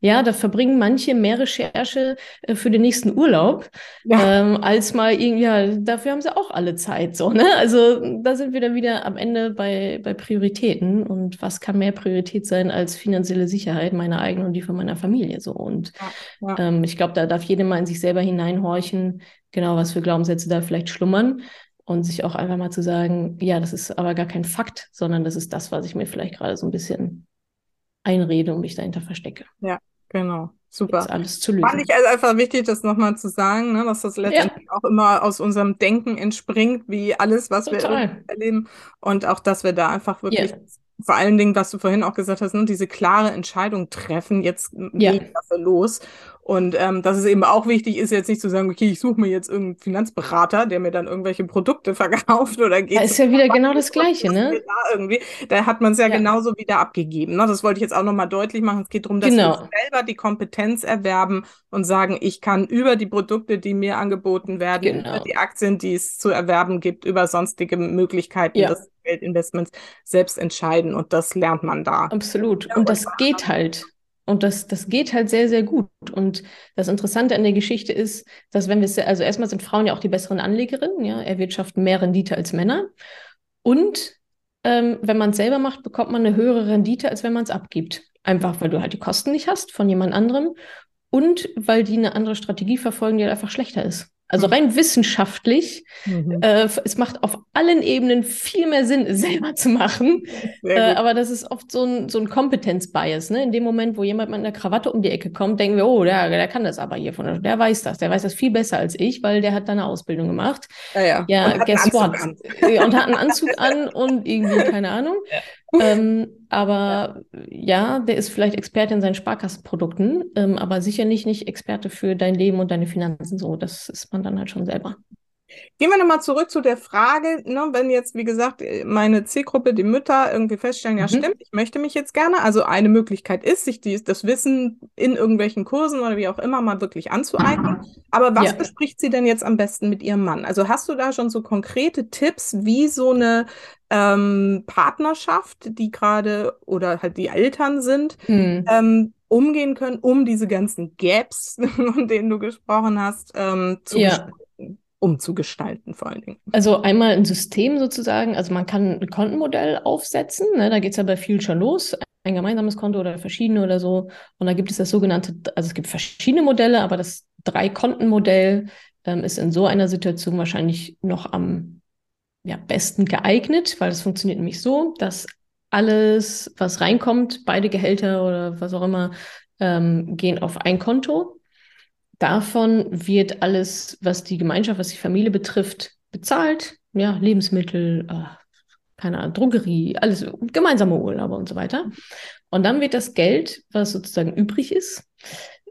Ja, da verbringen manche mehr Recherche äh, für den nächsten Urlaub, ja. ähm, als mal irgendwie, ja, dafür haben sie auch alle Zeit, so, ne? Also da sind wir dann wieder am Ende bei, bei Prioritäten. Und was kann mehr Priorität sein als finanzielle Sicherheit, meine eigene und die von meiner Familie, so. Und ja, ja. Ähm, ich glaube, da darf jeder mal in sich selber hineinhorchen, genau, was für Glaubenssätze da vielleicht schlummern und sich auch einfach mal zu sagen, ja, das ist aber gar kein Fakt, sondern das ist das, was ich mir vielleicht gerade so ein bisschen einrede und mich dahinter verstecke. Ja, genau. Super. Jetzt alles zu lösen. Fand ich also einfach wichtig, das nochmal zu sagen, ne, dass das letztendlich ja. auch immer aus unserem Denken entspringt, wie alles, was Total. wir erleben. Und auch, dass wir da einfach wirklich yeah vor allen Dingen, was du vorhin auch gesagt hast, ne, diese klare Entscheidung treffen, jetzt ja. das los. Und ähm, dass es eben auch wichtig ist, jetzt nicht zu sagen, okay, ich suche mir jetzt irgendeinen Finanzberater, der mir dann irgendwelche Produkte verkauft oder geht. Da ist ja wieder genau das Gleiche, ne? Da, irgendwie, da hat man es ja, ja, genauso wieder abgegeben. Ne? Das wollte ich jetzt auch nochmal deutlich machen. Es geht darum, dass genau. wir selber die Kompetenz erwerben und sagen, ich kann über die Produkte, die mir angeboten werden, genau. über die Aktien, die es zu erwerben gibt, über sonstige Möglichkeiten ja. des Geldinvestments selbst entscheiden. Und das lernt man da. Absolut. Und das geht halt. Und das, das geht halt sehr, sehr gut. Und das Interessante an der Geschichte ist, dass wenn wir, also erstmal sind Frauen ja auch die besseren Anlegerinnen, ja, erwirtschaften mehr Rendite als Männer. Und ähm, wenn man es selber macht, bekommt man eine höhere Rendite, als wenn man es abgibt. Einfach, weil du halt die Kosten nicht hast von jemand anderem und weil die eine andere Strategie verfolgen, die halt einfach schlechter ist. Also mhm. rein wissenschaftlich, mhm. äh, es macht auf allen Ebenen viel mehr Sinn, es selber zu machen. Äh, aber das ist oft so ein, so ein Kompetenzbias. Ne? In dem Moment, wo jemand mit einer Krawatte um die Ecke kommt, denken wir, oh, der, der kann das aber hier von der weiß das, der weiß das viel besser als ich, weil der hat da eine Ausbildung gemacht. Ja, ja. ja guess what? und hat einen Anzug an und irgendwie, keine Ahnung. Ja. Ähm, aber ja, der ist vielleicht Experte in seinen Sparkassenprodukten, ähm, aber sicher nicht, nicht Experte für dein Leben und deine Finanzen. So, das ist man dann halt schon selber. Gehen wir nochmal zurück zu der Frage, ne, wenn jetzt, wie gesagt, meine Zielgruppe, die Mütter, irgendwie feststellen, ja, mhm. stimmt, ich möchte mich jetzt gerne. Also eine Möglichkeit ist, sich die, das Wissen in irgendwelchen Kursen oder wie auch immer mal wirklich anzueignen. Aber was ja. bespricht sie denn jetzt am besten mit ihrem Mann? Also hast du da schon so konkrete Tipps, wie so eine ähm, Partnerschaft, die gerade oder halt die Eltern sind, mhm. ähm, umgehen können, um diese ganzen Gaps, von denen du gesprochen hast, ähm, zu ja umzugestalten, vor allen Dingen. Also einmal ein System sozusagen, also man kann ein Kontenmodell aufsetzen, ne, da geht es ja bei schon los, ein gemeinsames Konto oder verschiedene oder so. Und da gibt es das sogenannte, also es gibt verschiedene Modelle, aber das Drei-Konten-Modell ähm, ist in so einer Situation wahrscheinlich noch am ja, besten geeignet, weil es funktioniert nämlich so, dass alles, was reinkommt, beide Gehälter oder was auch immer, ähm, gehen auf ein Konto Davon wird alles, was die Gemeinschaft, was die Familie betrifft, bezahlt. Ja, Lebensmittel, äh, keine Ahnung, Drogerie, alles, gemeinsame Urlaube und so weiter. Und dann wird das Geld, was sozusagen übrig ist,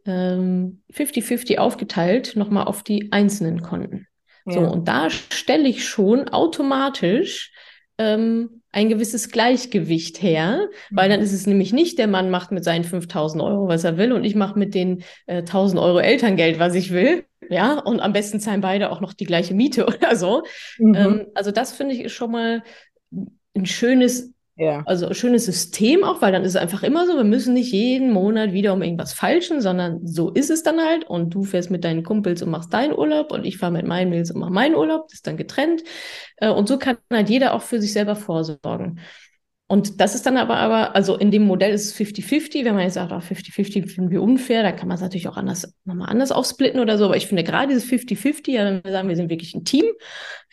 50-50 ähm, aufgeteilt, nochmal auf die einzelnen Konten. Ja. So, und da stelle ich schon automatisch ähm, ein gewisses Gleichgewicht her, weil dann mhm. ist es nämlich nicht, der Mann macht mit seinen 5000 Euro, was er will, und ich mache mit den äh, 1000 Euro Elterngeld, was ich will. Ja, und am besten zahlen beide auch noch die gleiche Miete oder so. Mhm. Ähm, also, das finde ich ist schon mal ein schönes ja. Also ein schönes System auch, weil dann ist es einfach immer so, wir müssen nicht jeden Monat wieder um irgendwas falschen, sondern so ist es dann halt. Und du fährst mit deinen Kumpels und machst deinen Urlaub und ich fahre mit meinen Mädels und mache meinen Urlaub. Das ist dann getrennt. Äh, und so kann halt jeder auch für sich selber vorsorgen. Und das ist dann aber, aber, also in dem Modell ist es 50-50. Wenn man jetzt sagt, 50-50 ah, finden wir unfair, dann kann man es natürlich auch anders, nochmal anders aufsplitten oder so. Aber ich finde gerade dieses 50-50, ja, wenn wir sagen, wir sind wirklich ein Team,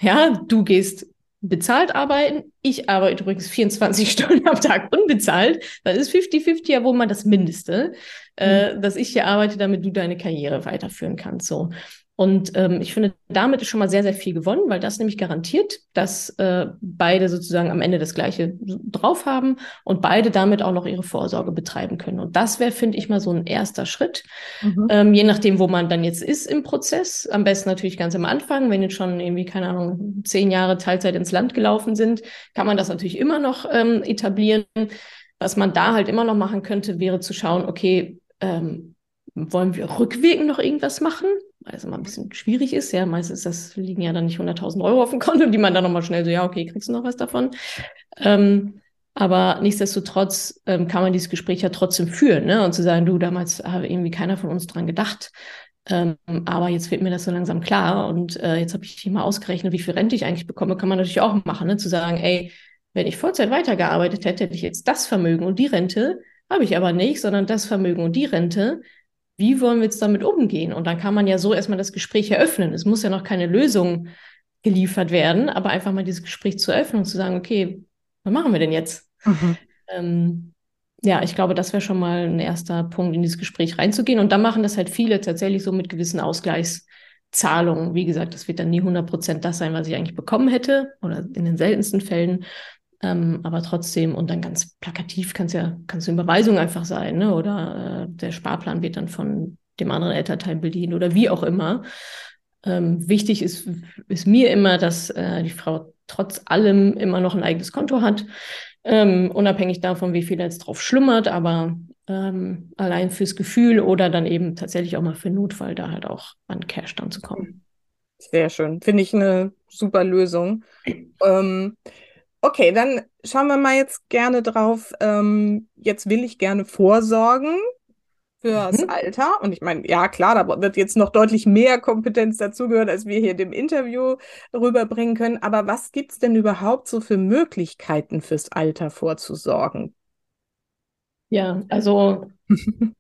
ja, du gehst bezahlt arbeiten. Ich arbeite übrigens 24 Stunden am Tag unbezahlt. Dann ist 50-50 ja wohl mal das Mindeste, äh, mhm. dass ich hier arbeite, damit du deine Karriere weiterführen kannst. So. Und ähm, ich finde, damit ist schon mal sehr, sehr viel gewonnen, weil das nämlich garantiert, dass äh, beide sozusagen am Ende das Gleiche drauf haben und beide damit auch noch ihre Vorsorge betreiben können. Und das wäre, finde ich, mal so ein erster Schritt. Mhm. Ähm, je nachdem, wo man dann jetzt ist im Prozess. Am besten natürlich ganz am Anfang, wenn jetzt schon irgendwie, keine Ahnung, zehn Jahre Teilzeit ins Land gelaufen sind, kann man das natürlich immer noch ähm, etablieren. Was man da halt immer noch machen könnte, wäre zu schauen, okay, ähm, wollen wir rückwirkend noch irgendwas machen? Weil es immer ein bisschen schwierig ist. Ja, meistens das liegen ja dann nicht 100.000 Euro auf dem Konto, die man dann nochmal schnell so, ja, okay, kriegst du noch was davon. Ähm, aber nichtsdestotrotz ähm, kann man dieses Gespräch ja trotzdem führen, ne? Und zu sagen, du, damals habe irgendwie keiner von uns dran gedacht. Ähm, aber jetzt wird mir das so langsam klar und äh, jetzt habe ich hier mal ausgerechnet, wie viel Rente ich eigentlich bekomme, kann man natürlich auch machen, ne? Zu sagen, ey, wenn ich Vollzeit weitergearbeitet hätte, hätte ich jetzt das Vermögen und die Rente, habe ich aber nicht, sondern das Vermögen und die Rente wie wollen wir jetzt damit umgehen? Und dann kann man ja so erstmal das Gespräch eröffnen. Es muss ja noch keine Lösung geliefert werden, aber einfach mal dieses Gespräch zu öffnen und zu sagen, okay, was machen wir denn jetzt? Mhm. Ähm, ja, ich glaube, das wäre schon mal ein erster Punkt, in dieses Gespräch reinzugehen. Und dann machen das halt viele tatsächlich so mit gewissen Ausgleichszahlungen. Wie gesagt, das wird dann nie 100 Prozent das sein, was ich eigentlich bekommen hätte oder in den seltensten Fällen. Ähm, aber trotzdem, und dann ganz plakativ kann es ja, kann es eine Überweisung einfach sein, ne? Oder äh, der Sparplan wird dann von dem anderen Elternteil bedient oder wie auch immer. Ähm, wichtig ist, ist mir immer, dass äh, die Frau trotz allem immer noch ein eigenes Konto hat, ähm, unabhängig davon, wie viel jetzt drauf schlummert, aber ähm, allein fürs Gefühl oder dann eben tatsächlich auch mal für Notfall da halt auch an Cash dann zu kommen. Sehr schön. Finde ich eine super Lösung. Ähm, Okay, dann schauen wir mal jetzt gerne drauf. Ähm, jetzt will ich gerne vorsorgen fürs mhm. Alter. Und ich meine, ja klar, da wird jetzt noch deutlich mehr Kompetenz dazugehören, als wir hier in dem Interview rüberbringen können. Aber was gibt es denn überhaupt so für Möglichkeiten fürs Alter vorzusorgen? Ja, also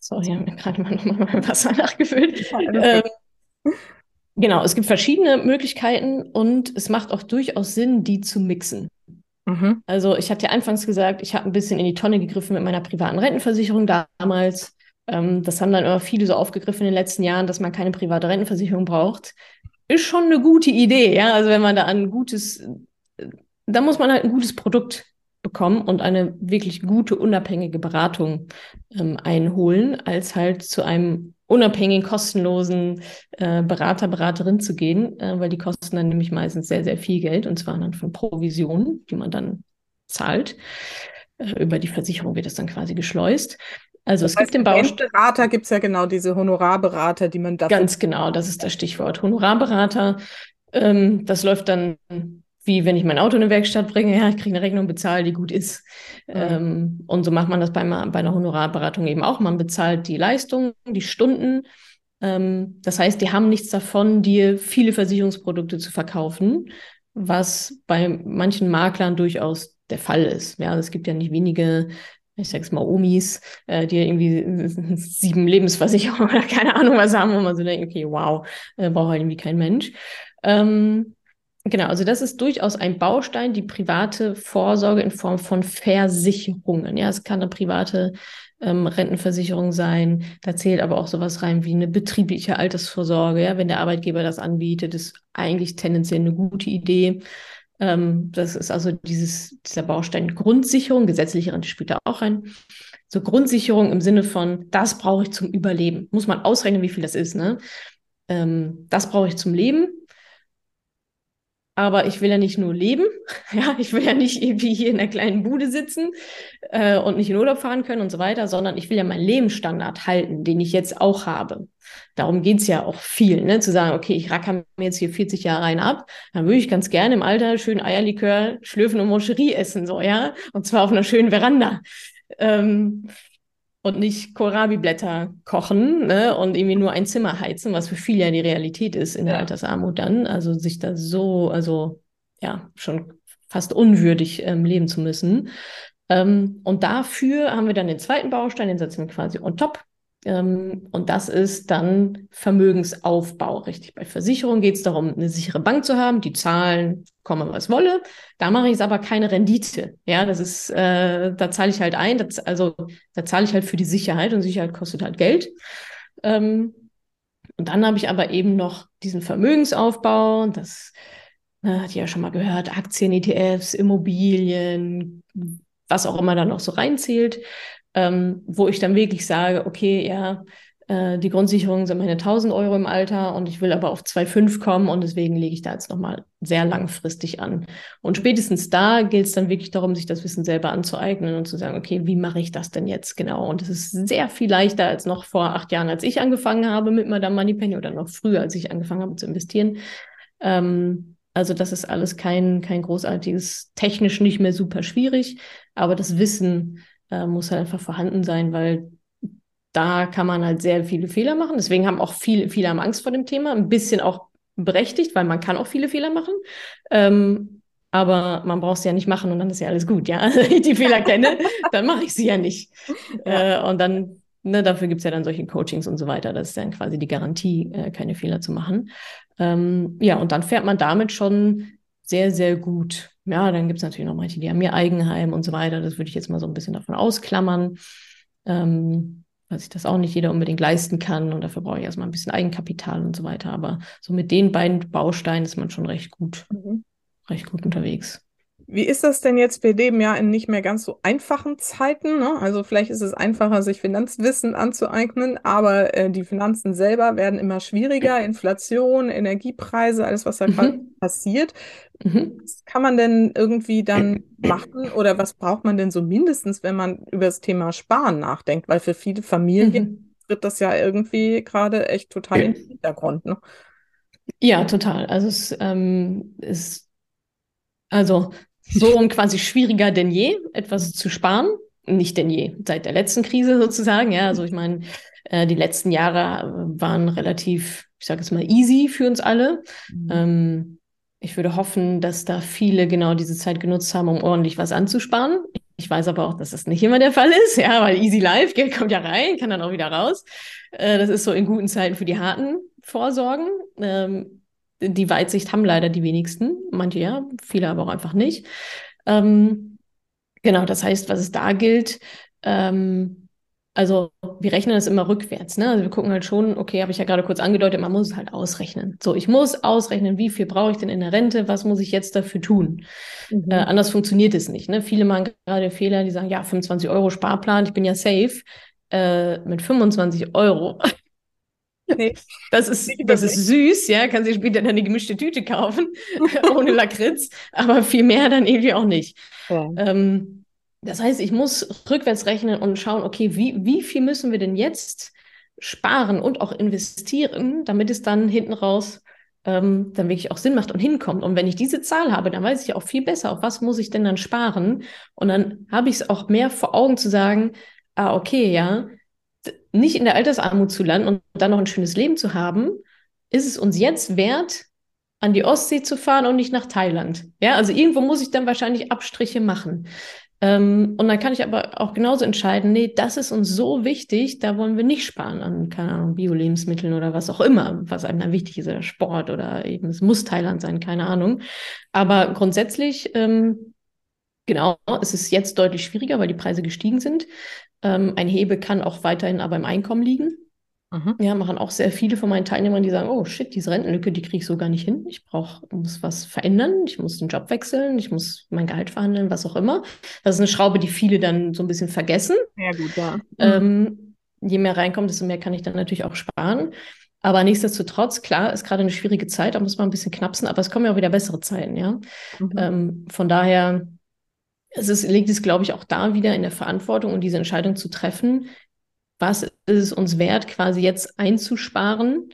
sorry, ich habe mir gerade mal nochmal mein Wasser nachgefüllt. Ja, Genau, es gibt verschiedene Möglichkeiten und es macht auch durchaus Sinn, die zu mixen. Mhm. Also ich hatte ja anfangs gesagt, ich habe ein bisschen in die Tonne gegriffen mit meiner privaten Rentenversicherung damals. Ähm, das haben dann immer viele so aufgegriffen in den letzten Jahren, dass man keine private Rentenversicherung braucht. Ist schon eine gute Idee, ja. Also wenn man da ein gutes, da muss man halt ein gutes Produkt bekommen und eine wirklich gute, unabhängige Beratung ähm, einholen, als halt zu einem unabhängigen, kostenlosen äh, Berater, Beraterin zu gehen, äh, weil die kosten dann nämlich meistens sehr, sehr viel Geld und zwar dann von Provisionen, die man dann zahlt. Äh, über die Versicherung wird das dann quasi geschleust. Also das es heißt, gibt den Baustein. Berater gibt es ja genau diese Honorarberater, die man dafür. Ganz genau, das ist das Stichwort. Honorarberater. Ähm, das läuft dann wie wenn ich mein Auto in eine Werkstatt bringe, ja, ich kriege eine Rechnung bezahlt, die gut ist. Mhm. Ähm, und so macht man das bei, bei einer Honorarberatung eben auch. Man bezahlt die Leistung, die Stunden. Ähm, das heißt, die haben nichts davon, dir viele Versicherungsprodukte zu verkaufen, was bei manchen Maklern durchaus der Fall ist. Ja, es gibt ja nicht wenige ich sag's mal, Omis, äh, die irgendwie sieben Lebensversicherungen oder keine Ahnung was haben, wo man so denkt, okay, wow, äh, braucht halt irgendwie kein Mensch. Ähm, Genau, also das ist durchaus ein Baustein, die private Vorsorge in Form von Versicherungen. Ja, es kann eine private ähm, Rentenversicherung sein. Da zählt aber auch sowas rein wie eine betriebliche Altersvorsorge. Ja, wenn der Arbeitgeber das anbietet, ist eigentlich tendenziell eine gute Idee. Ähm, das ist also dieses, dieser Baustein Grundsicherung, gesetzliche Rente spielt da auch rein. So Grundsicherung im Sinne von, das brauche ich zum Überleben. Muss man ausrechnen, wie viel das ist. Ne? Ähm, das brauche ich zum Leben aber ich will ja nicht nur leben, ja, ich will ja nicht irgendwie hier in einer kleinen Bude sitzen äh, und nicht in Urlaub fahren können und so weiter, sondern ich will ja meinen Lebensstandard halten, den ich jetzt auch habe. Darum geht's ja auch viel, ne? zu sagen, okay, ich racker mir jetzt hier 40 Jahre rein ab, dann würde ich ganz gerne im Alter schön Eierlikör schlürfen und Moncherie essen, so, ja, und zwar auf einer schönen Veranda. Ähm, und nicht Kohlrabi-Blätter kochen ne, und irgendwie nur ein Zimmer heizen, was für viele ja die Realität ist in der Altersarmut dann. Also sich da so, also ja, schon fast unwürdig ähm, leben zu müssen. Ähm, und dafür haben wir dann den zweiten Baustein, den setzen wir quasi on top. Ähm, und das ist dann Vermögensaufbau, richtig. Bei Versicherungen geht es darum, eine sichere Bank zu haben, die zahlen, komme was wolle. Da mache ich aber keine Rendite. Ja, das ist, äh, da zahle ich halt ein, das, also da zahle ich halt für die Sicherheit und Sicherheit kostet halt Geld. Ähm, und dann habe ich aber eben noch diesen Vermögensaufbau, das ne, hat ihr ja schon mal gehört, Aktien, ETFs, Immobilien, was auch immer da noch so reinzählt ähm, wo ich dann wirklich sage, okay, ja, äh, die Grundsicherung sind meine 1000 Euro im Alter und ich will aber auf 2,5 kommen und deswegen lege ich da jetzt nochmal sehr langfristig an. Und spätestens da gilt es dann wirklich darum, sich das Wissen selber anzueignen und zu sagen, okay, wie mache ich das denn jetzt genau? Und es ist sehr viel leichter als noch vor acht Jahren, als ich angefangen habe mit Madame Moneypenny oder noch früher, als ich angefangen habe zu investieren. Ähm, also das ist alles kein, kein großartiges, technisch nicht mehr super schwierig, aber das Wissen äh, muss halt einfach vorhanden sein, weil da kann man halt sehr viele Fehler machen. Deswegen haben auch viele, viele haben Angst vor dem Thema. Ein bisschen auch berechtigt, weil man kann auch viele Fehler machen. Ähm, aber man braucht sie ja nicht machen und dann ist ja alles gut, ja. Also, wenn ich die Fehler kenne, dann mache ich sie ja nicht. Ja. Äh, und dann, ne, dafür gibt es ja dann solche Coachings und so weiter. Das ist dann quasi die Garantie, äh, keine Fehler zu machen. Ähm, ja, und dann fährt man damit schon sehr, sehr gut. Ja, dann gibt es natürlich noch manche, die haben ihr Eigenheim und so weiter. Das würde ich jetzt mal so ein bisschen davon ausklammern, ähm, weil sich das auch nicht jeder unbedingt leisten kann. Und dafür brauche ich erstmal ein bisschen Eigenkapital und so weiter. Aber so mit den beiden Bausteinen ist man schon recht gut, mhm. recht gut unterwegs. Wie ist das denn jetzt? Wir leben ja in nicht mehr ganz so einfachen Zeiten. Ne? Also vielleicht ist es einfacher, sich Finanzwissen anzueignen, aber äh, die Finanzen selber werden immer schwieriger. Inflation, Energiepreise, alles, was da mhm. gerade passiert. Mhm. Was kann man denn irgendwie dann machen oder was braucht man denn so mindestens, wenn man über das Thema Sparen nachdenkt? Weil für viele Familien mhm. wird das ja irgendwie gerade echt total in den Hintergrund. Ne? Ja, total. Also es ähm, ist also so um quasi schwieriger denn je, etwas zu sparen. Nicht denn je, seit der letzten Krise sozusagen. Ja, also ich meine, äh, die letzten Jahre waren relativ, ich sage jetzt mal, easy für uns alle. Mhm. Ähm, ich würde hoffen, dass da viele genau diese Zeit genutzt haben, um ordentlich was anzusparen. Ich weiß aber auch, dass das nicht immer der Fall ist, ja, weil easy life, Geld kommt ja rein, kann dann auch wieder raus. Äh, das ist so in guten Zeiten für die harten Vorsorgen. Ähm, die Weitsicht haben leider die wenigsten. Manche ja, viele aber auch einfach nicht. Ähm, genau, das heißt, was es da gilt, ähm, also wir rechnen das immer rückwärts. Ne? Also wir gucken halt schon, okay, habe ich ja gerade kurz angedeutet, man muss es halt ausrechnen. So, ich muss ausrechnen, wie viel brauche ich denn in der Rente, was muss ich jetzt dafür tun? Mhm. Äh, anders funktioniert es nicht. Ne? Viele machen gerade Fehler, die sagen, ja, 25 Euro Sparplan, ich bin ja safe. Äh, mit 25 Euro Nee, das ist, das ist süß, ja, kann sich später dann eine gemischte Tüte kaufen, ohne Lakritz, aber viel mehr dann irgendwie auch nicht. Ja. Ähm, das heißt, ich muss rückwärts rechnen und schauen, okay, wie, wie viel müssen wir denn jetzt sparen und auch investieren, damit es dann hinten raus ähm, dann wirklich auch Sinn macht und hinkommt. Und wenn ich diese Zahl habe, dann weiß ich auch viel besser, auf was muss ich denn dann sparen. Und dann habe ich es auch mehr vor Augen zu sagen, ah, okay, ja, nicht in der Altersarmut zu landen und dann noch ein schönes Leben zu haben, ist es uns jetzt wert, an die Ostsee zu fahren und nicht nach Thailand. Ja, also irgendwo muss ich dann wahrscheinlich Abstriche machen. Ähm, und dann kann ich aber auch genauso entscheiden, nee, das ist uns so wichtig, da wollen wir nicht sparen an, keine Ahnung, Bio-Lebensmitteln oder was auch immer, was einem dann wichtig ist, oder Sport oder eben, es muss Thailand sein, keine Ahnung. Aber grundsätzlich, ähm, genau, es ist jetzt deutlich schwieriger, weil die Preise gestiegen sind. Ähm, ein Hebel kann auch weiterhin aber im Einkommen liegen. Mhm. Ja, machen auch sehr viele von meinen Teilnehmern, die sagen, oh shit, diese Rentenlücke, die kriege ich so gar nicht hin. Ich brauche, muss was verändern, ich muss den Job wechseln, ich muss mein Gehalt verhandeln, was auch immer. Das ist eine Schraube, die viele dann so ein bisschen vergessen. Ja, gut, ja. Ähm, je mehr reinkommt, desto mehr kann ich dann natürlich auch sparen. Aber nichtsdestotrotz, klar, ist gerade eine schwierige Zeit, da muss man ein bisschen knapsen, aber es kommen ja auch wieder bessere Zeiten, ja. Mhm. Ähm, von daher es ist, liegt es, glaube ich, auch da wieder in der Verantwortung und diese Entscheidung zu treffen, was ist es uns wert, quasi jetzt einzusparen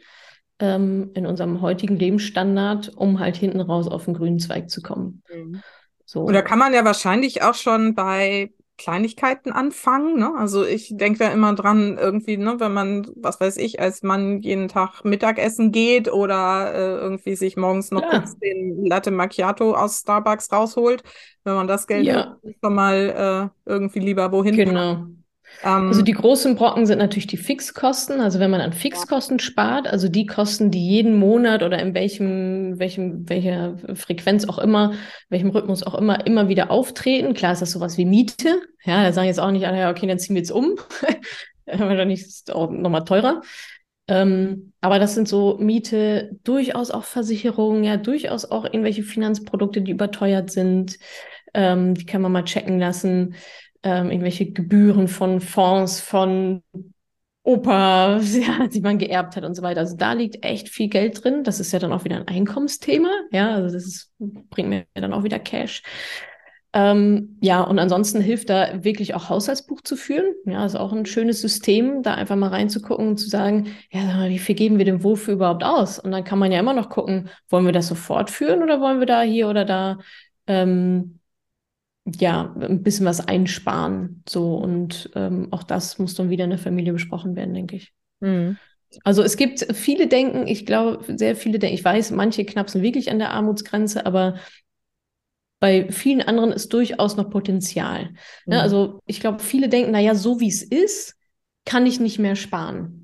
ähm, in unserem heutigen Lebensstandard, um halt hinten raus auf den grünen Zweig zu kommen. Mhm. So. Und da kann man ja wahrscheinlich auch schon bei Kleinigkeiten anfangen. Ne? Also ich denke da immer dran, irgendwie, ne, wenn man, was weiß ich, als Mann jeden Tag Mittagessen geht oder äh, irgendwie sich morgens noch ja. kurz den Latte Macchiato aus Starbucks rausholt, wenn man das Geld ja. schon mal äh, irgendwie lieber wohin Genau. Kann. Ähm, also die großen Brocken sind natürlich die Fixkosten. Also wenn man an Fixkosten spart, also die Kosten, die jeden Monat oder in welchem, welchem, welcher Frequenz auch immer, welchem Rhythmus auch immer, immer wieder auftreten. Klar ist das sowas wie Miete. Ja, da sagen jetzt auch nicht alle, ja, okay, dann ziehen wir jetzt um. Wahrscheinlich ist es auch nochmal teurer. Ähm, aber das sind so Miete, durchaus auch Versicherungen, ja, durchaus auch irgendwelche Finanzprodukte, die überteuert sind. Ähm, die kann man mal checken lassen ähm, irgendwelche Gebühren von Fonds, von Opa, ja, die man geerbt hat und so weiter. Also da liegt echt viel Geld drin. Das ist ja dann auch wieder ein Einkommensthema. Ja, also das ist, bringt mir dann auch wieder Cash. Ähm, ja, und ansonsten hilft da wirklich auch Haushaltsbuch zu führen. Ja, ist auch ein schönes System, da einfach mal reinzugucken und zu sagen, ja, wie viel geben wir dem wofür überhaupt aus? Und dann kann man ja immer noch gucken, wollen wir das sofort führen oder wollen wir da hier oder da ähm, ja, ein bisschen was einsparen. So und ähm, auch das muss dann wieder in der Familie besprochen werden, denke ich. Mhm. Also es gibt viele denken, ich glaube, sehr viele denken, ich weiß, manche knapsen wirklich an der Armutsgrenze, aber bei vielen anderen ist durchaus noch Potenzial. Ne, mhm. Ja, also ich glaube, viele denken, naja, so wie es ist, kann ich nicht mehr sparen.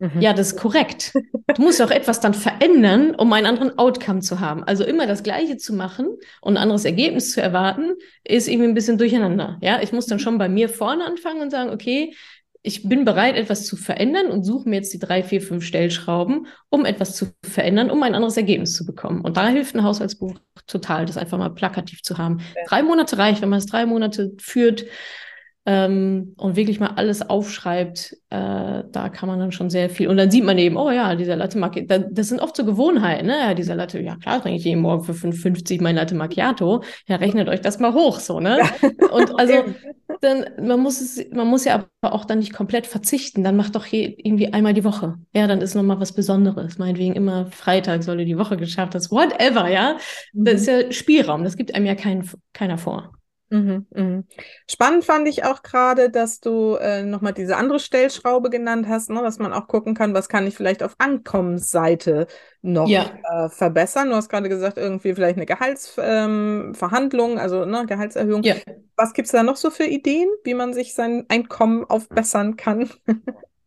Mhm. Ja, das ist korrekt. Du musst auch etwas dann verändern, um einen anderen Outcome zu haben. Also immer das Gleiche zu machen und ein anderes Ergebnis zu erwarten, ist irgendwie ein bisschen durcheinander. Ja, ich muss dann schon bei mir vorne anfangen und sagen, okay, ich bin bereit, etwas zu verändern und suche mir jetzt die drei, vier, fünf Stellschrauben, um etwas zu verändern, um ein anderes Ergebnis zu bekommen. Und da hilft ein Haushaltsbuch total, das einfach mal plakativ zu haben. Ja. Drei Monate reicht, wenn man es drei Monate führt ähm, und wirklich mal alles aufschreibt, äh, da kann man dann schon sehr viel. Und dann sieht man eben, oh ja, dieser Latte Macchiato, das sind oft so Gewohnheiten, ne? Ja, dieser Latte, ja klar, trinke ich jeden Morgen für 5,50 mein Latte Macchiato. Ja, rechnet euch das mal hoch, so, ne? Und also, dann, man muss es, man muss ja aber auch dann nicht komplett verzichten. Dann macht doch je, irgendwie einmal die Woche. Ja, dann ist nochmal was Besonderes. Meinetwegen immer Freitag soll die Woche geschafft das whatever, ja? Das ist mhm. ja Spielraum. Das gibt einem ja kein, keiner vor. Mhm, mhm. Spannend fand ich auch gerade, dass du äh, nochmal diese andere Stellschraube genannt hast, ne, dass man auch gucken kann, was kann ich vielleicht auf Ankommensseite noch ja. äh, verbessern. Du hast gerade gesagt, irgendwie vielleicht eine Gehaltsverhandlung, ähm, also ne, Gehaltserhöhung. Ja. Was gibt es da noch so für Ideen, wie man sich sein Einkommen aufbessern kann?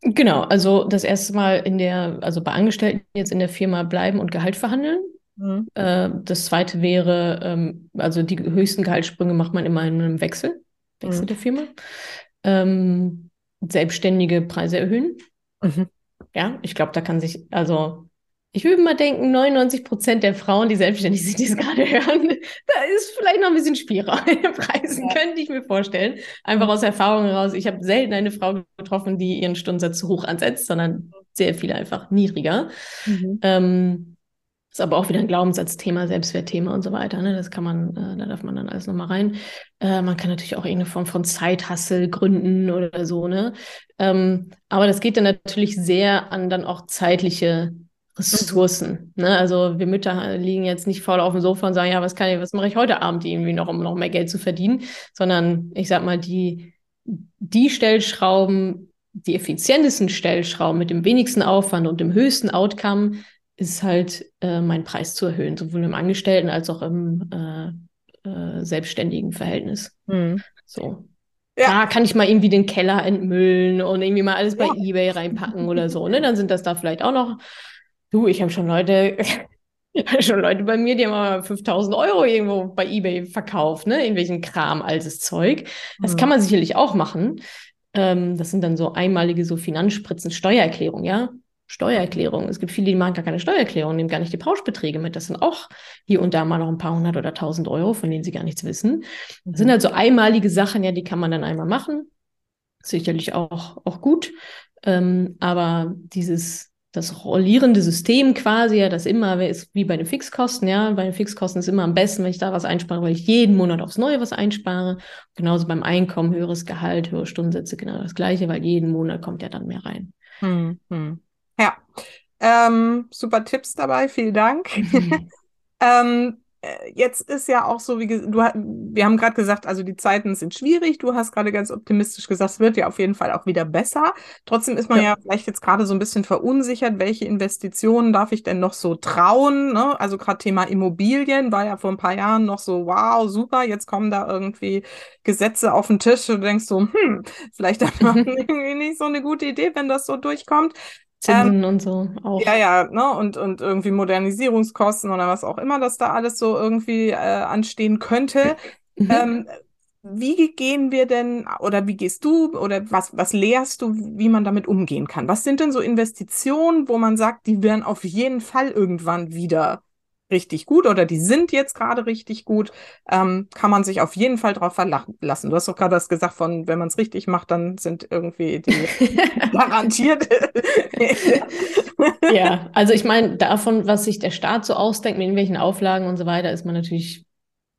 Genau, also das erste Mal in der, also bei Angestellten jetzt in der Firma bleiben und Gehalt verhandeln. Mhm. Äh, das zweite wäre, ähm, also die höchsten Gehaltssprünge macht man immer in einem Wechsel, Wechsel mhm. der Firma. Ähm, selbstständige Preise erhöhen. Mhm. Ja, ich glaube, da kann sich, also ich würde mal denken, 99 Prozent der Frauen, die selbstständig sind, die es gerade hören, da ist vielleicht noch ein bisschen Spielraum in den Preisen, ja. könnte ich mir vorstellen. Einfach aus Erfahrung heraus. Ich habe selten eine Frau getroffen, die ihren Stundensatz zu hoch ansetzt, sondern sehr viele einfach niedriger. Mhm. Ähm, ist aber auch wieder ein Glaubenssatzthema, Selbstwertthema und so weiter. Ne? Das kann man, äh, da darf man dann alles nochmal rein. Äh, man kann natürlich auch irgendeine Form von Zeithassel gründen oder so, ne? Ähm, aber das geht dann natürlich sehr an dann auch zeitliche Ressourcen. Ne? Also wir Mütter liegen jetzt nicht faul auf dem Sofa und sagen, ja, was kann ich, was mache ich heute Abend irgendwie noch, um noch mehr Geld zu verdienen, sondern ich sag mal, die, die Stellschrauben, die effizientesten Stellschrauben mit dem wenigsten Aufwand und dem höchsten Outcome ist halt äh, mein Preis zu erhöhen, sowohl im Angestellten als auch im äh, äh, selbstständigen Verhältnis. Mhm. So. Ja. Da kann ich mal irgendwie den Keller entmüllen und irgendwie mal alles bei ja. eBay reinpacken oder so. Ne? Dann sind das da vielleicht auch noch. Du, ich habe schon Leute, schon Leute bei mir, die haben mal 5000 Euro irgendwo bei eBay verkauft, ne? Irgendwelchen Kram, altes Zeug. Das mhm. kann man sicherlich auch machen. Ähm, das sind dann so einmalige so Finanzspritzen, Steuererklärung, ja. Steuererklärung. Es gibt viele, die machen gar keine Steuererklärung, nehmen gar nicht die Pauschbeträge mit. Das sind auch hier und da mal noch ein paar hundert oder tausend Euro, von denen sie gar nichts wissen. Das sind also einmalige Sachen, ja, die kann man dann einmal machen. Sicherlich auch, auch gut. Ähm, aber dieses das rollierende System quasi, ja, das immer ist wie bei den Fixkosten, ja. Bei den Fixkosten ist immer am besten, wenn ich da was einspare, weil ich jeden Monat aufs Neue was einspare. Genauso beim Einkommen, höheres Gehalt, höhere Stundensätze, genau das Gleiche, weil jeden Monat kommt ja dann mehr rein. Hm, hm. Ja, ähm, super Tipps dabei, vielen Dank. Mhm. ähm, äh, jetzt ist ja auch so, wie du, wir haben gerade gesagt, also die Zeiten sind schwierig. Du hast gerade ganz optimistisch gesagt, es wird ja auf jeden Fall auch wieder besser. Trotzdem ist man ja, ja vielleicht jetzt gerade so ein bisschen verunsichert, welche Investitionen darf ich denn noch so trauen? Ne? Also gerade Thema Immobilien war ja vor ein paar Jahren noch so, wow, super, jetzt kommen da irgendwie Gesetze auf den Tisch und du denkst so, hm, vielleicht hat man irgendwie nicht so eine gute Idee, wenn das so durchkommt. Zinsen ähm, und so auch. Ja, ja, ne? Und, und irgendwie Modernisierungskosten oder was auch immer, das da alles so irgendwie äh, anstehen könnte. Mhm. Ähm, wie gehen wir denn oder wie gehst du oder was, was lehrst du, wie man damit umgehen kann? Was sind denn so Investitionen, wo man sagt, die werden auf jeden Fall irgendwann wieder richtig gut oder die sind jetzt gerade richtig gut, ähm, kann man sich auf jeden Fall darauf verlassen. Du hast doch gerade das gesagt von, wenn man es richtig macht, dann sind irgendwie die garantiert. ja, also ich meine, davon, was sich der Staat so ausdenkt, mit irgendwelchen Auflagen und so weiter, ist man natürlich,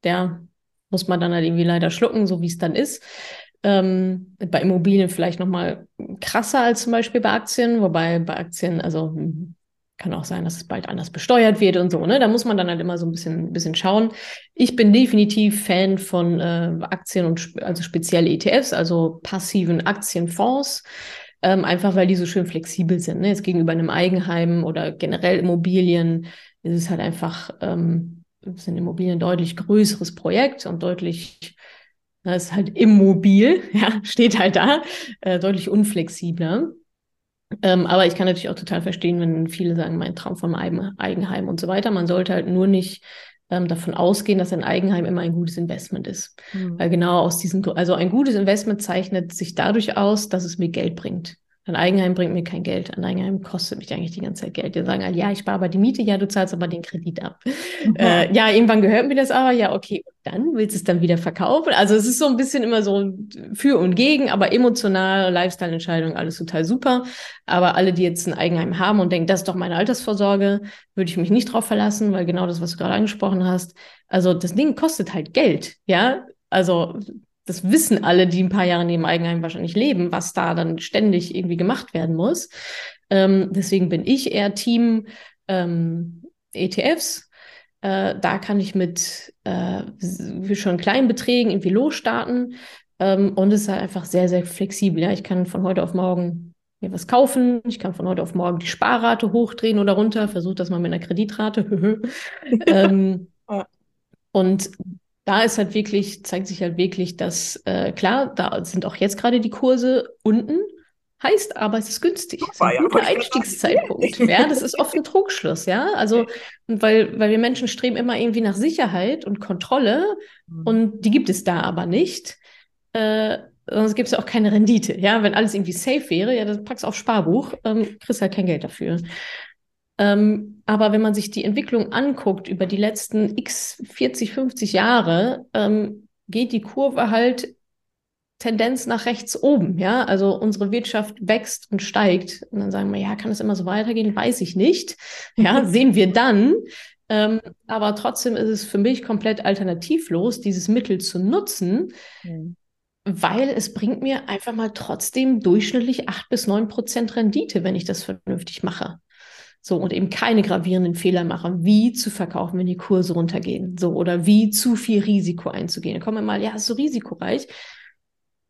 der muss man dann halt irgendwie leider schlucken, so wie es dann ist. Ähm, bei Immobilien vielleicht noch mal krasser als zum Beispiel bei Aktien, wobei bei Aktien, also kann auch sein, dass es bald anders besteuert wird und so. Ne? Da muss man dann halt immer so ein bisschen, bisschen schauen. Ich bin definitiv Fan von äh, Aktien und also spezielle ETFs, also passiven Aktienfonds. Ähm, einfach weil die so schön flexibel sind. Ne? Jetzt gegenüber einem Eigenheim oder generell Immobilien ist es halt einfach, ähm, sind Immobilien deutlich größeres Projekt und deutlich, das ist halt immobil, ja, steht halt da, äh, deutlich unflexibler. Ähm, aber ich kann natürlich auch total verstehen, wenn viele sagen, mein Traum vom Eigenheim und so weiter. Man sollte halt nur nicht ähm, davon ausgehen, dass ein Eigenheim immer ein gutes Investment ist. Mhm. Weil genau aus diesem, also ein gutes Investment zeichnet sich dadurch aus, dass es mir Geld bringt. Ein Eigenheim bringt mir kein Geld. Ein Eigenheim kostet mich eigentlich die ganze Zeit Geld. Die sagen halt, ja, ich spare aber die Miete, ja, du zahlst aber den Kredit ab. Mhm. Äh, ja, irgendwann gehört mir das aber, ja, okay, dann willst du es dann wieder verkaufen. Also es ist so ein bisschen immer so für und gegen, aber emotional, Lifestyle-Entscheidung, alles total super. Aber alle, die jetzt ein Eigenheim haben und denken, das ist doch meine Altersvorsorge, würde ich mich nicht drauf verlassen, weil genau das, was du gerade angesprochen hast, also das Ding kostet halt Geld, ja. Also das wissen alle, die ein paar Jahre neben Eigenheim wahrscheinlich leben, was da dann ständig irgendwie gemacht werden muss. Ähm, deswegen bin ich eher Team ähm, ETFs. Äh, da kann ich mit äh, schon kleinen Beträgen irgendwie losstarten. Ähm, und es ist halt einfach sehr, sehr flexibel. Ja? Ich kann von heute auf morgen mir was kaufen. Ich kann von heute auf morgen die Sparrate hochdrehen oder runter. Versuche das mal mit einer Kreditrate. ähm, und da ist halt wirklich, zeigt sich halt wirklich, dass, äh, klar, da sind auch jetzt gerade die Kurse unten, heißt aber, es ist günstig. Es ist ein guter Einstiegszeitpunkt. ja, das ist oft ein Trugschluss, ja. Also, weil, weil wir Menschen streben immer irgendwie nach Sicherheit und Kontrolle mhm. und die gibt es da aber nicht. Äh, sonst gibt es ja auch keine Rendite. Ja, wenn alles irgendwie safe wäre, ja, dann packst du auf Sparbuch, ähm, kriegst halt kein Geld dafür. Ähm, aber wenn man sich die Entwicklung anguckt über die letzten x 40, 50 Jahre, ähm, geht die Kurve halt Tendenz nach rechts oben. Ja, also unsere Wirtschaft wächst und steigt. Und dann sagen wir, ja, kann es immer so weitergehen? Weiß ich nicht. Ja, sehen wir dann. Ähm, aber trotzdem ist es für mich komplett alternativlos, dieses Mittel zu nutzen, mhm. weil es bringt mir einfach mal trotzdem durchschnittlich acht bis neun Prozent Rendite, wenn ich das vernünftig mache. So, und eben keine gravierenden Fehler machen, wie zu verkaufen, wenn die Kurse runtergehen. So, oder wie zu viel Risiko einzugehen. Kommen wir mal, ja, ist so risikoreich.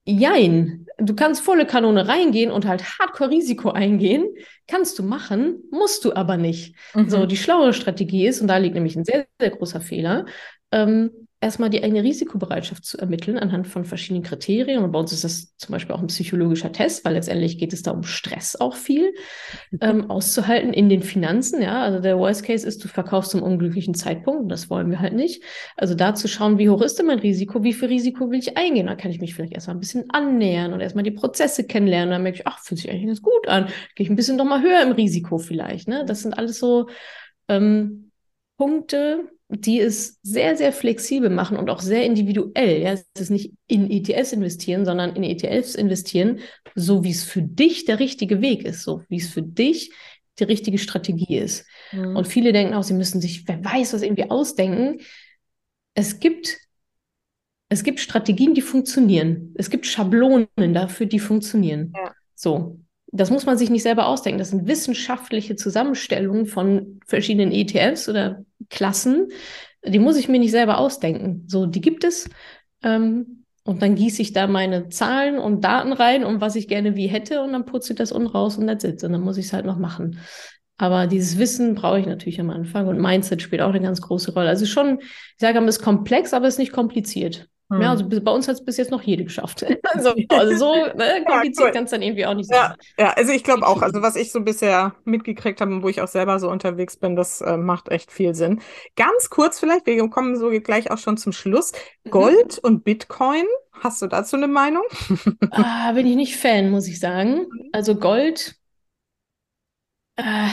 Jein, du kannst volle Kanone reingehen und halt Hardcore-Risiko eingehen. Kannst du machen, musst du aber nicht. Mhm. So, die schlauere Strategie ist, und da liegt nämlich ein sehr, sehr großer Fehler, ähm, erstmal die eigene Risikobereitschaft zu ermitteln anhand von verschiedenen Kriterien. Und bei uns ist das zum Beispiel auch ein psychologischer Test, weil letztendlich geht es da um Stress auch viel mhm. ähm, auszuhalten in den Finanzen. Ja, also der Worst Case ist, du verkaufst zum unglücklichen Zeitpunkt. Das wollen wir halt nicht. Also da zu schauen, wie hoch ist denn mein Risiko? Wie viel Risiko will ich eingehen? Da kann ich mich vielleicht erstmal ein bisschen annähern und erstmal die Prozesse kennenlernen. dann merke ich, ach, fühlt sich eigentlich ganz gut an. Gehe ich ein bisschen noch mal höher im Risiko vielleicht. Ne? Das sind alles so ähm, Punkte, die es sehr, sehr flexibel machen und auch sehr individuell. Ja, es ist nicht in ETFs investieren, sondern in ETFs investieren, so wie es für dich der richtige Weg ist, so wie es für dich die richtige Strategie ist. Mhm. Und viele denken auch, sie müssen sich, wer weiß, was irgendwie ausdenken. Es gibt, es gibt Strategien, die funktionieren. Es gibt Schablonen dafür, die funktionieren. Ja. So. Das muss man sich nicht selber ausdenken. Das sind wissenschaftliche Zusammenstellungen von verschiedenen ETFs oder Klassen. Die muss ich mir nicht selber ausdenken. So, die gibt es. Ähm, und dann gieße ich da meine Zahlen und Daten rein und was ich gerne wie hätte und dann putze ich das unten raus und that's it. Und dann muss ich es halt noch machen. Aber dieses Wissen brauche ich natürlich am Anfang und Mindset spielt auch eine ganz große Rolle. Also schon, ich sage, es ist komplex, aber es ist nicht kompliziert. Hm. Ja, also bei uns hat es bis jetzt noch jede geschafft. also, also so ne, kompliziert ja, cool. kann es dann irgendwie auch nicht sein. Ja, ja also ich glaube auch, also was ich so bisher mitgekriegt habe und wo ich auch selber so unterwegs bin, das äh, macht echt viel Sinn. Ganz kurz vielleicht, wir kommen so gleich auch schon zum Schluss. Mhm. Gold mhm. und Bitcoin, hast du dazu eine Meinung? ah, bin ich nicht Fan, muss ich sagen. Also Gold, äh,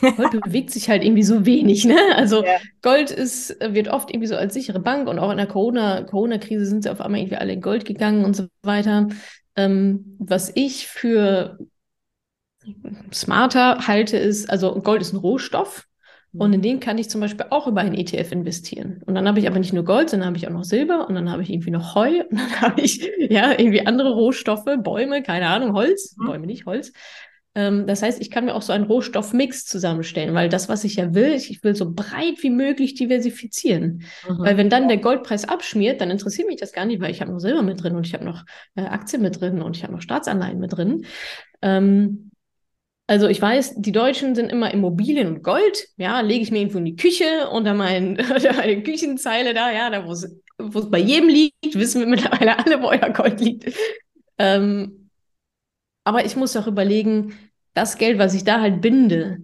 Gold bewegt sich halt irgendwie so wenig, ne? Also ja. Gold ist, wird oft irgendwie so als sichere Bank und auch in der Corona, Corona-Krise sind sie auf einmal irgendwie alle in Gold gegangen und so weiter. Ähm, was ich für smarter halte, ist, also Gold ist ein Rohstoff mhm. und in den kann ich zum Beispiel auch über einen ETF investieren. Und dann habe ich aber nicht nur Gold, sondern habe ich auch noch Silber und dann habe ich irgendwie noch Heu und dann habe ich ja irgendwie andere Rohstoffe, Bäume, keine Ahnung, Holz, mhm. Bäume nicht, Holz. Ähm, das heißt, ich kann mir auch so einen Rohstoffmix zusammenstellen, weil das, was ich ja will, ich, ich will so breit wie möglich diversifizieren. Mhm. Weil wenn dann der Goldpreis abschmiert, dann interessiert mich das gar nicht, weil ich habe noch Silber mit drin und ich habe noch äh, Aktien mit drin und ich habe noch Staatsanleihen mit drin. Ähm, also ich weiß, die Deutschen sind immer Immobilien und Gold. Ja, lege ich mir irgendwo in die Küche unter mein, meine Küchenzeile da, ja, da wo es bei jedem liegt, wissen wir mittlerweile alle, wo euer Gold liegt. Ähm, aber ich muss auch überlegen, das Geld, was ich da halt binde,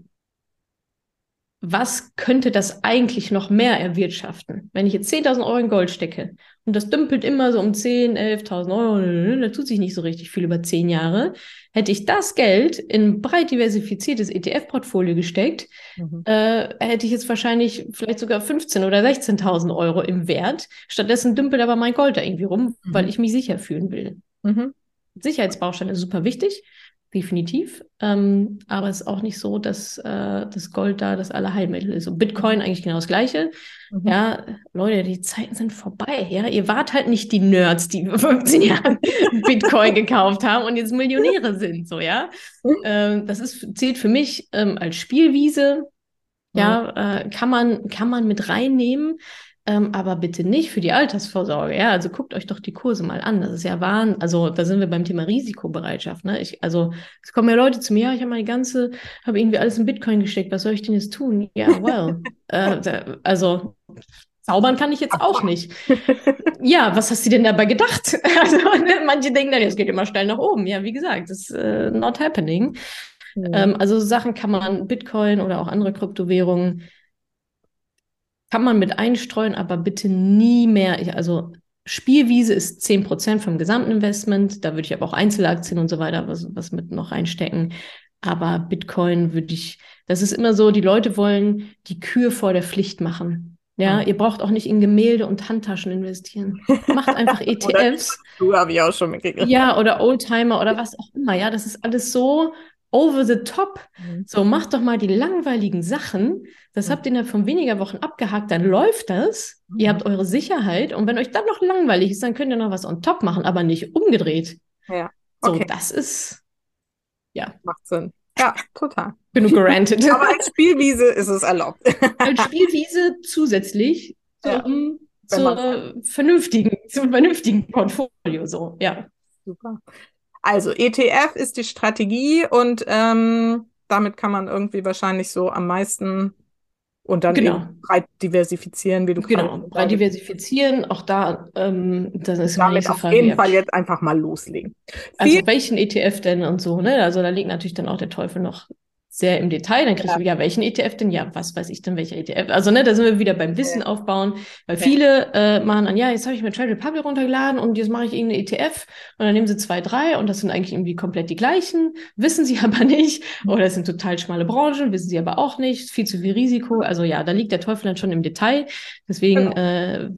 was könnte das eigentlich noch mehr erwirtschaften? Wenn ich jetzt 10.000 Euro in Gold stecke und das dümpelt immer so um 10, 11.000 Euro, da tut sich nicht so richtig viel über 10 Jahre, hätte ich das Geld in breit diversifiziertes ETF-Portfolio gesteckt, mhm. äh, hätte ich jetzt wahrscheinlich vielleicht sogar 15.000 oder 16.000 Euro im Wert. Stattdessen dümpelt aber mein Gold da irgendwie rum, mhm. weil ich mich sicher fühlen will. Mhm. Sicherheitsbaustein ist super wichtig definitiv. Ähm, aber es ist auch nicht so, dass äh, das Gold da das Allerheilmittel ist. Und Bitcoin eigentlich genau das Gleiche. Mhm. Ja, Leute, die Zeiten sind vorbei. Ja, ihr wart halt nicht die Nerds, die vor 15 Jahren Bitcoin gekauft haben und jetzt Millionäre sind. So, ja. Mhm. Ähm, das ist, zählt für mich ähm, als Spielwiese. Ja, äh, kann man, kann man mit reinnehmen. Ähm, aber bitte nicht für die Altersvorsorge. Ja, also guckt euch doch die Kurse mal an. Das ist ja Wahnsinn. Also da sind wir beim Thema Risikobereitschaft. Ne? Ich, also es kommen ja Leute zu mir, ja, ich habe meine ganze, habe irgendwie alles in Bitcoin gesteckt. Was soll ich denn jetzt tun? Ja, well. äh, also zaubern kann ich jetzt auch nicht. Ja, was hast du denn dabei gedacht? Also ne, manche denken dann, es geht immer steil nach oben. Ja, wie gesagt, das ist äh, not happening. Mhm. Ähm, also Sachen kann man Bitcoin oder auch andere Kryptowährungen kann man mit einstreuen, aber bitte nie mehr. Also Spielwiese ist 10% vom gesamten Investment. Da würde ich aber auch Einzelaktien und so weiter was, was mit noch reinstecken. Aber Bitcoin würde ich, das ist immer so, die Leute wollen die Kür vor der Pflicht machen. Ja, mhm. ihr braucht auch nicht in Gemälde und Handtaschen investieren. Macht einfach ETFs. du habe ich auch schon mitgekriegt. Ja, oder Oldtimer oder was auch immer. Ja, das ist alles so over the top. Mhm. So, macht doch mal die langweiligen Sachen. Das mhm. habt ihr innerhalb von weniger Wochen abgehakt, dann läuft das. Mhm. Ihr habt eure Sicherheit. Und wenn euch dann noch langweilig ist, dann könnt ihr noch was on top machen, aber nicht umgedreht. Ja. Okay. So, das ist, ja. Macht Sinn. Ja, total. Genug gerantet. aber als Spielwiese ist es erlaubt. als Spielwiese zusätzlich zum, ja, zur vernünftigen, zum vernünftigen Portfolio, so, ja. Super. Also ETF ist die Strategie und ähm, damit kann man irgendwie wahrscheinlich so am meisten und dann genau. breit diversifizieren, wie du Genau, breit diversifizieren, auch da, ähm, das ist Damit auf Frage, jeden Fall jetzt einfach mal loslegen. Also Viel welchen ETF denn und so, ne? Also da liegt natürlich dann auch der Teufel noch sehr im Detail, dann kriegst ja. du, ja, welchen ETF denn? Ja, was weiß ich denn, welcher ETF? Also, ne, da sind wir wieder beim Wissen ja. aufbauen, weil ja. viele äh, machen dann, ja, jetzt habe ich mir Trade Republic runtergeladen und jetzt mache ich irgendeine ETF und dann nehmen sie zwei, drei und das sind eigentlich irgendwie komplett die gleichen, wissen sie aber nicht oder es sind total schmale Branchen, wissen sie aber auch nicht, viel zu viel Risiko. Also ja, da liegt der Teufel dann schon im Detail. Deswegen genau. äh,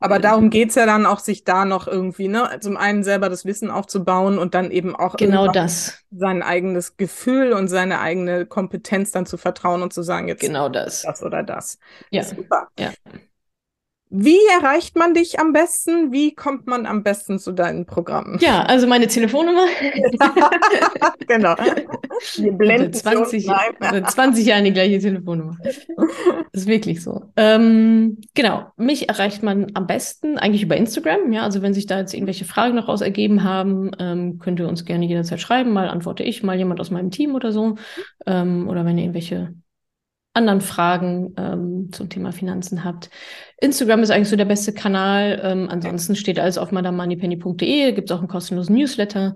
Aber darum geht es ja dann auch, sich da noch irgendwie, ne, zum einen selber das Wissen aufzubauen und dann eben auch genau das. sein eigenes Gefühl und seine eigene Kompetenz dann zu vertrauen und zu sagen, jetzt genau das. das oder das. Ja. Super. Ja. Wie erreicht man dich am besten? Wie kommt man am besten zu deinen Programmen? Ja, also meine Telefonnummer. genau. Wir blenden 20, 20 Jahre die gleiche Telefonnummer. Das ist wirklich so. Ähm, genau. Mich erreicht man am besten eigentlich über Instagram. Ja, also wenn sich da jetzt irgendwelche Fragen noch raus ergeben haben, ähm, könnt ihr uns gerne jederzeit schreiben. Mal antworte ich, mal jemand aus meinem Team oder so. Ähm, oder wenn ihr irgendwelche anderen Fragen ähm, zum Thema Finanzen habt. Instagram ist eigentlich so der beste Kanal. Ähm, ansonsten steht alles auf madamoneypenny.de. Gibt es auch einen kostenlosen Newsletter.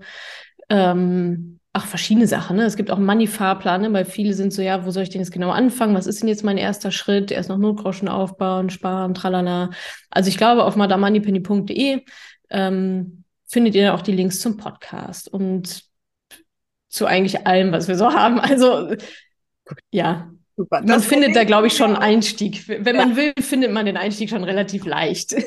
Ähm, ach, verschiedene Sachen. Ne? Es gibt auch einen Money-Fahrplan, ne? weil viele sind so, ja, wo soll ich denn jetzt genau anfangen? Was ist denn jetzt mein erster Schritt? Erst noch Notgroschen aufbauen, sparen, tralala. Also ich glaube, auf madamoneypenny.de ähm, findet ihr auch die Links zum Podcast und zu eigentlich allem, was wir so haben. Also ja, Super. Man findet da, glaube ich, schon einen Einstieg. Wenn ja. man will, findet man den Einstieg schon relativ leicht. Ja,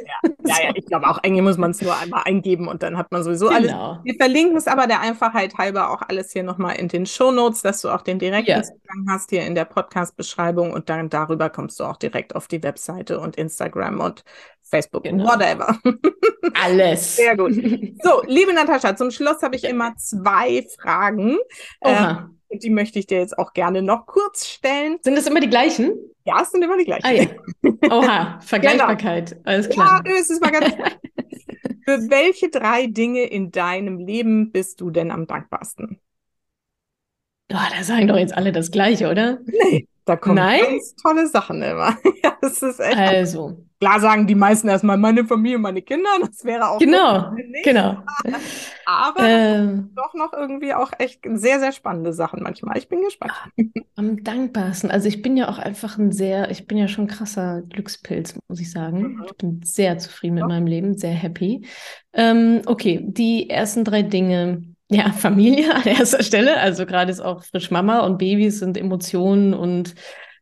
ja, ja ich glaube auch, eigentlich muss man es nur einmal eingeben und dann hat man sowieso genau. alles. Wir verlinken es aber der Einfachheit halber auch alles hier nochmal in den Shownotes, dass du auch den direkten ja. Zugang hast hier in der Podcast-Beschreibung und dann darüber kommst du auch direkt auf die Webseite und Instagram und Facebook, genau. whatever. Alles. Sehr gut. So, liebe Natascha, zum Schluss habe ich immer zwei Fragen. Oha. Ähm, und die möchte ich dir jetzt auch gerne noch kurz stellen. Sind das immer die gleichen? Ja, es sind immer die gleichen. Ah, ja. Oha, Vergleichbarkeit. Genau. Alles klar. Ja, es ist mal ganz Für welche drei Dinge in deinem Leben bist du denn am dankbarsten? Oh, da sagen doch jetzt alle das Gleiche, oder? Nee, da kommen Nein? ganz tolle Sachen immer. ja, das ist echt. Also. Klar sagen die meisten erstmal meine Familie, meine Kinder, das wäre auch. Genau, genau. Aber ähm, doch noch irgendwie auch echt sehr, sehr spannende Sachen manchmal. Ich bin gespannt. Am dankbarsten. Also ich bin ja auch einfach ein sehr, ich bin ja schon krasser Glückspilz, muss ich sagen. Mhm. Ich bin sehr zufrieden mit ja. meinem Leben, sehr happy. Ähm, okay, die ersten drei Dinge. Ja, Familie an erster Stelle. Also gerade ist auch frisch Mama und Babys sind Emotionen und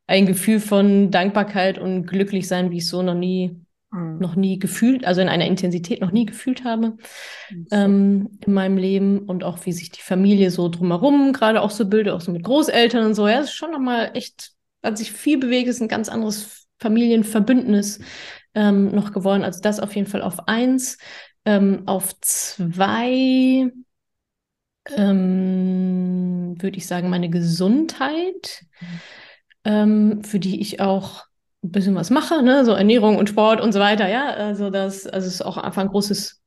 ein Gefühl von Dankbarkeit und glücklich sein, wie ich so noch nie, mhm. noch nie gefühlt, also in einer Intensität noch nie gefühlt habe ähm, in meinem Leben und auch wie sich die Familie so drumherum gerade auch so bildet, auch so mit Großeltern und so. Ja, es ist schon nochmal echt, hat sich viel bewegt, ist ein ganz anderes Familienverbündnis ähm, noch geworden. Also das auf jeden Fall auf eins. Ähm, auf zwei ähm, würde ich sagen, meine Gesundheit. Mhm ähm, für die ich auch ein bisschen was mache, ne? so Ernährung und Sport und so weiter. Ja, also das also ist auch einfach ein großes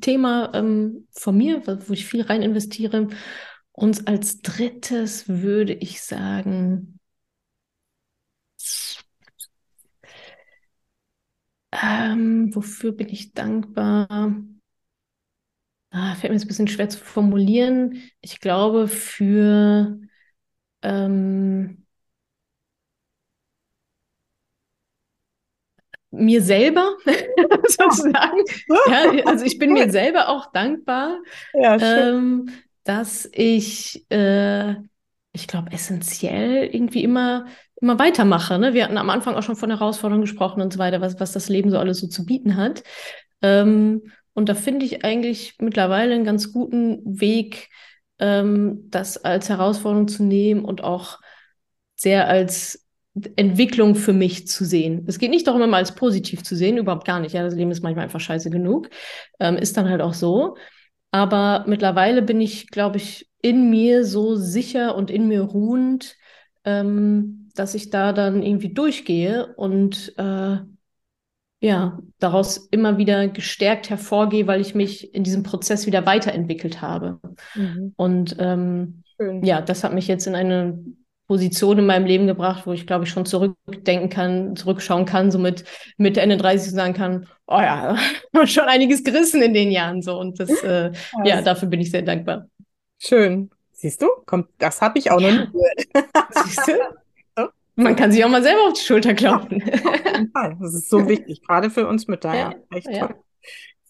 Thema ähm, von mir, wo ich viel rein investiere. Und als drittes würde ich sagen, ähm, wofür bin ich dankbar? Ah, fällt mir jetzt ein bisschen schwer zu formulieren. Ich glaube für ähm, mir selber sozusagen. ja, also ich bin mir selber auch dankbar, ja, ähm, dass ich, äh, ich glaube, essentiell irgendwie immer, immer weitermache. Ne? Wir hatten am Anfang auch schon von Herausforderungen gesprochen und so weiter, was, was das Leben so alles so zu bieten hat. Ähm, und da finde ich eigentlich mittlerweile einen ganz guten Weg, ähm, das als Herausforderung zu nehmen und auch sehr als Entwicklung für mich zu sehen. Es geht nicht darum, immer als positiv zu sehen, überhaupt gar nicht. Ja, das Leben ist manchmal einfach scheiße genug. Ähm, ist dann halt auch so. Aber mittlerweile bin ich, glaube ich, in mir so sicher und in mir ruhend, ähm, dass ich da dann irgendwie durchgehe und äh, ja, daraus immer wieder gestärkt hervorgehe, weil ich mich in diesem Prozess wieder weiterentwickelt habe. Mhm. Und ähm, ja, das hat mich jetzt in eine Position in meinem Leben gebracht, wo ich glaube ich schon zurückdenken kann, zurückschauen kann, so mit Mitte, Ende 30 sagen kann, oh ja, schon einiges gerissen in den Jahren so und das, äh, ja, ja, dafür bin ich sehr dankbar. Schön. Siehst du? Kommt, das habe ich auch ja. noch nie gehört. Siehst du? Man kann sich auch mal selber auf die Schulter klopfen. auf jeden Fall. Das ist so wichtig, gerade für uns Mütter. Ja, echt toll.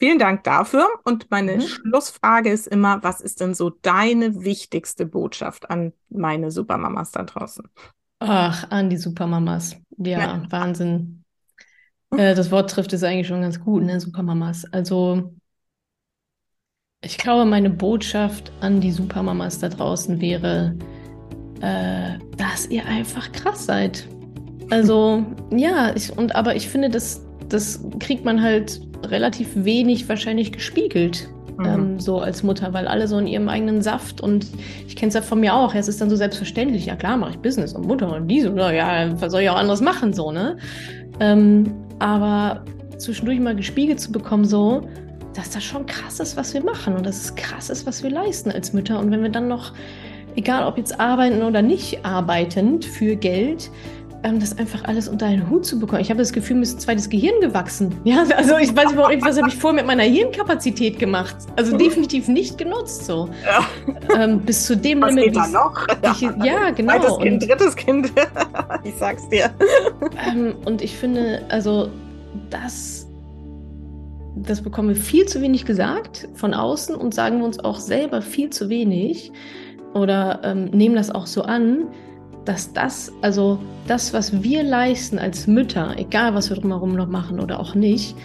Vielen Dank dafür. Und meine mhm. Schlussfrage ist immer, was ist denn so deine wichtigste Botschaft an meine Supermamas da draußen? Ach, an die Supermamas. Ja, ja. Wahnsinn. Äh, das Wort trifft es eigentlich schon ganz gut, ne? Supermamas. Also, ich glaube, meine Botschaft an die Supermamas da draußen wäre, äh, dass ihr einfach krass seid. Also, ja, ich, und aber ich finde, das, das kriegt man halt relativ wenig wahrscheinlich gespiegelt. Mhm. Ähm, so als Mutter, weil alle so in ihrem eigenen Saft und ich kenne es ja von mir auch, es ist dann so selbstverständlich, ja klar, mache ich Business und Mutter und diese, oder ja, was soll ich auch anderes machen, so, ne? Ähm, aber zwischendurch mal gespiegelt zu bekommen, so, dass das schon krass ist, was wir machen und dass es krass ist, was wir leisten als Mütter. Und wenn wir dann noch, egal ob jetzt arbeiten oder nicht arbeitend für Geld, das einfach alles unter einen Hut zu bekommen. Ich habe das Gefühl, mir ist ein zweites Gehirn gewachsen. Ja, also ich weiß überhaupt nicht, was habe ich vor mit meiner Hirnkapazität gemacht. Also definitiv nicht genutzt so. Ja. Ähm, bis zu dem was Limit. Geht da noch? Ich, ja, genau. Zweites Kind, drittes Kind. ich sag's dir. Ähm, und ich finde, also das das bekommen wir viel zu wenig gesagt von außen und sagen wir uns auch selber viel zu wenig oder ähm, nehmen das auch so an, dass das, also das, was wir leisten als Mütter, egal was wir drumherum noch machen oder auch nicht,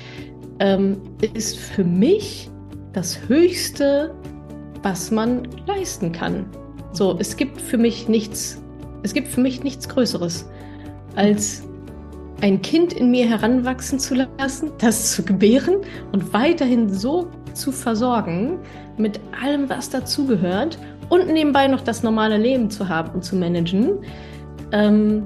ähm, ist für mich das Höchste, was man leisten kann. So, es gibt für mich nichts, es gibt für mich nichts Größeres, als ein Kind in mir heranwachsen zu lassen, das zu gebären und weiterhin so zu versorgen mit allem, was dazugehört und nebenbei noch das normale Leben zu haben und zu managen. Ähm,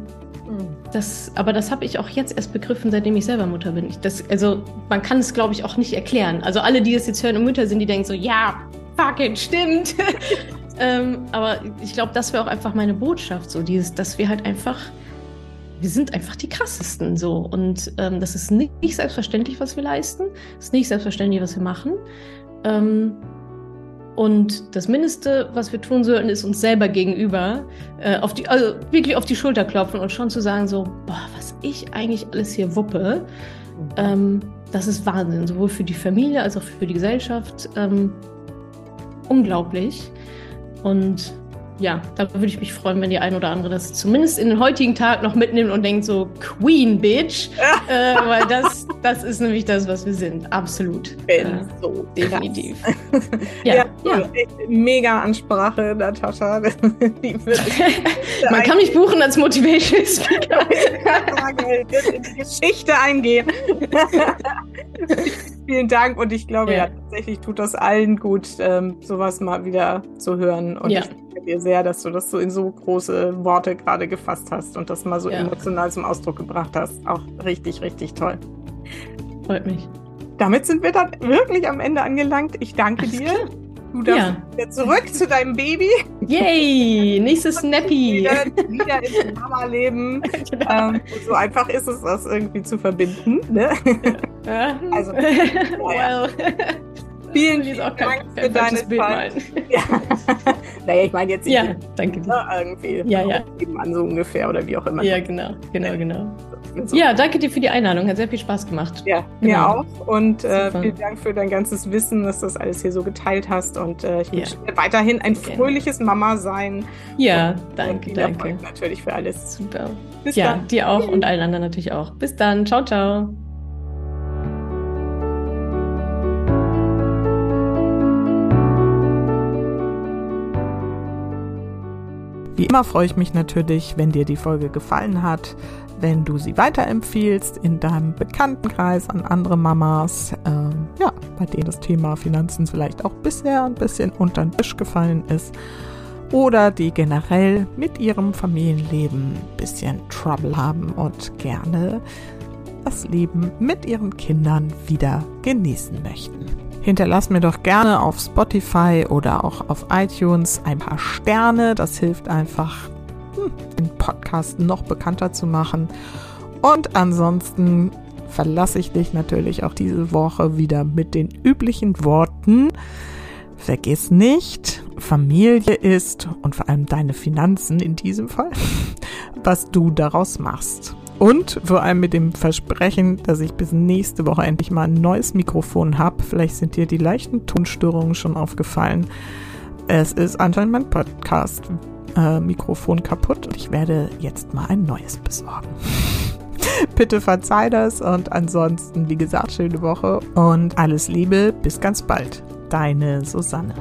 das, aber das habe ich auch jetzt erst begriffen, seitdem ich selber Mutter bin. Ich, das, also man kann es, glaube ich, auch nicht erklären. Also alle, die das jetzt hören und Mütter sind, die denken so, ja, fuck it, stimmt. ähm, aber ich glaube, das wäre auch einfach meine Botschaft, so dieses, dass wir halt einfach, wir sind einfach die krassesten so. Und ähm, das ist nicht, nicht selbstverständlich, was wir leisten. Es ist nicht selbstverständlich, was wir machen. Ähm, und das Mindeste, was wir tun sollten, ist uns selber gegenüber äh, auf die, also wirklich auf die Schulter klopfen und schon zu sagen, so, boah, was ich eigentlich alles hier wuppe, ähm, das ist Wahnsinn, sowohl für die Familie als auch für die Gesellschaft. Ähm, unglaublich. Und ja, da würde ich mich freuen, wenn die ein oder andere das zumindest in den heutigen Tag noch mitnimmt und denkt so, Queen Bitch. äh, weil das, das ist nämlich das, was wir sind. Absolut. Äh, so definitiv. ja, ja, ja. Mega Ansprache, Natascha. Man kann mich buchen als Motivation Speaker. in die Geschichte eingehen. Vielen Dank und ich glaube ja. ja. tatsächlich tut das allen gut, ähm, sowas mal wieder zu hören. Und ja. ich danke dir sehr, dass du das so in so große Worte gerade gefasst hast und das mal so ja. emotional zum Ausdruck gebracht hast. Auch richtig, richtig toll. Freut mich. Damit sind wir dann wirklich am Ende angelangt. Ich danke Alles dir. Klar. Du darfst ja. wieder zurück zu deinem Baby. Yay, nächstes Snappy. Wieder, wieder ins Mama-Leben. genau. ähm, so einfach ist es, das irgendwie zu verbinden. Ne? Ja. Also, well. Vielen, vielen auch Dank für deine Zeit. Ja. naja, ich meine jetzt. Ja, danke dir. Irgendwie ja, ja. an so ungefähr oder wie auch immer. Ja, genau, genau, genau. So. Ja, danke dir für die Einladung. Hat sehr viel Spaß gemacht. Ja, genau. mir auch. Und äh, vielen Dank für dein ganzes Wissen, dass du das alles hier so geteilt hast. Und äh, ich wünsche dir weiterhin ein fröhliches Mama-Sein. Ja, und, danke, und danke. natürlich für alles. Super. Bis ja, dann. dir auch und allen anderen natürlich auch. Bis dann. Ciao, ciao. Wie immer freue ich mich natürlich, wenn dir die Folge gefallen hat, wenn du sie weiterempfiehlst in deinem Bekanntenkreis an andere Mamas, ähm, ja, bei denen das Thema Finanzen vielleicht auch bisher ein bisschen unter den Tisch gefallen ist oder die generell mit ihrem Familienleben ein bisschen Trouble haben und gerne das Leben mit ihren Kindern wieder genießen möchten. Hinterlass mir doch gerne auf Spotify oder auch auf iTunes ein paar Sterne. Das hilft einfach, hm, den Podcast noch bekannter zu machen. Und ansonsten verlasse ich dich natürlich auch diese Woche wieder mit den üblichen Worten. Vergiss nicht, Familie ist und vor allem deine Finanzen in diesem Fall, was du daraus machst. Und vor allem mit dem Versprechen, dass ich bis nächste Woche endlich mal ein neues Mikrofon habe. Vielleicht sind dir die leichten Tonstörungen schon aufgefallen. Es ist anscheinend mein Podcast-Mikrofon äh, kaputt und ich werde jetzt mal ein neues besorgen. Bitte verzeih das und ansonsten, wie gesagt, schöne Woche und alles Liebe. Bis ganz bald. Deine Susanne.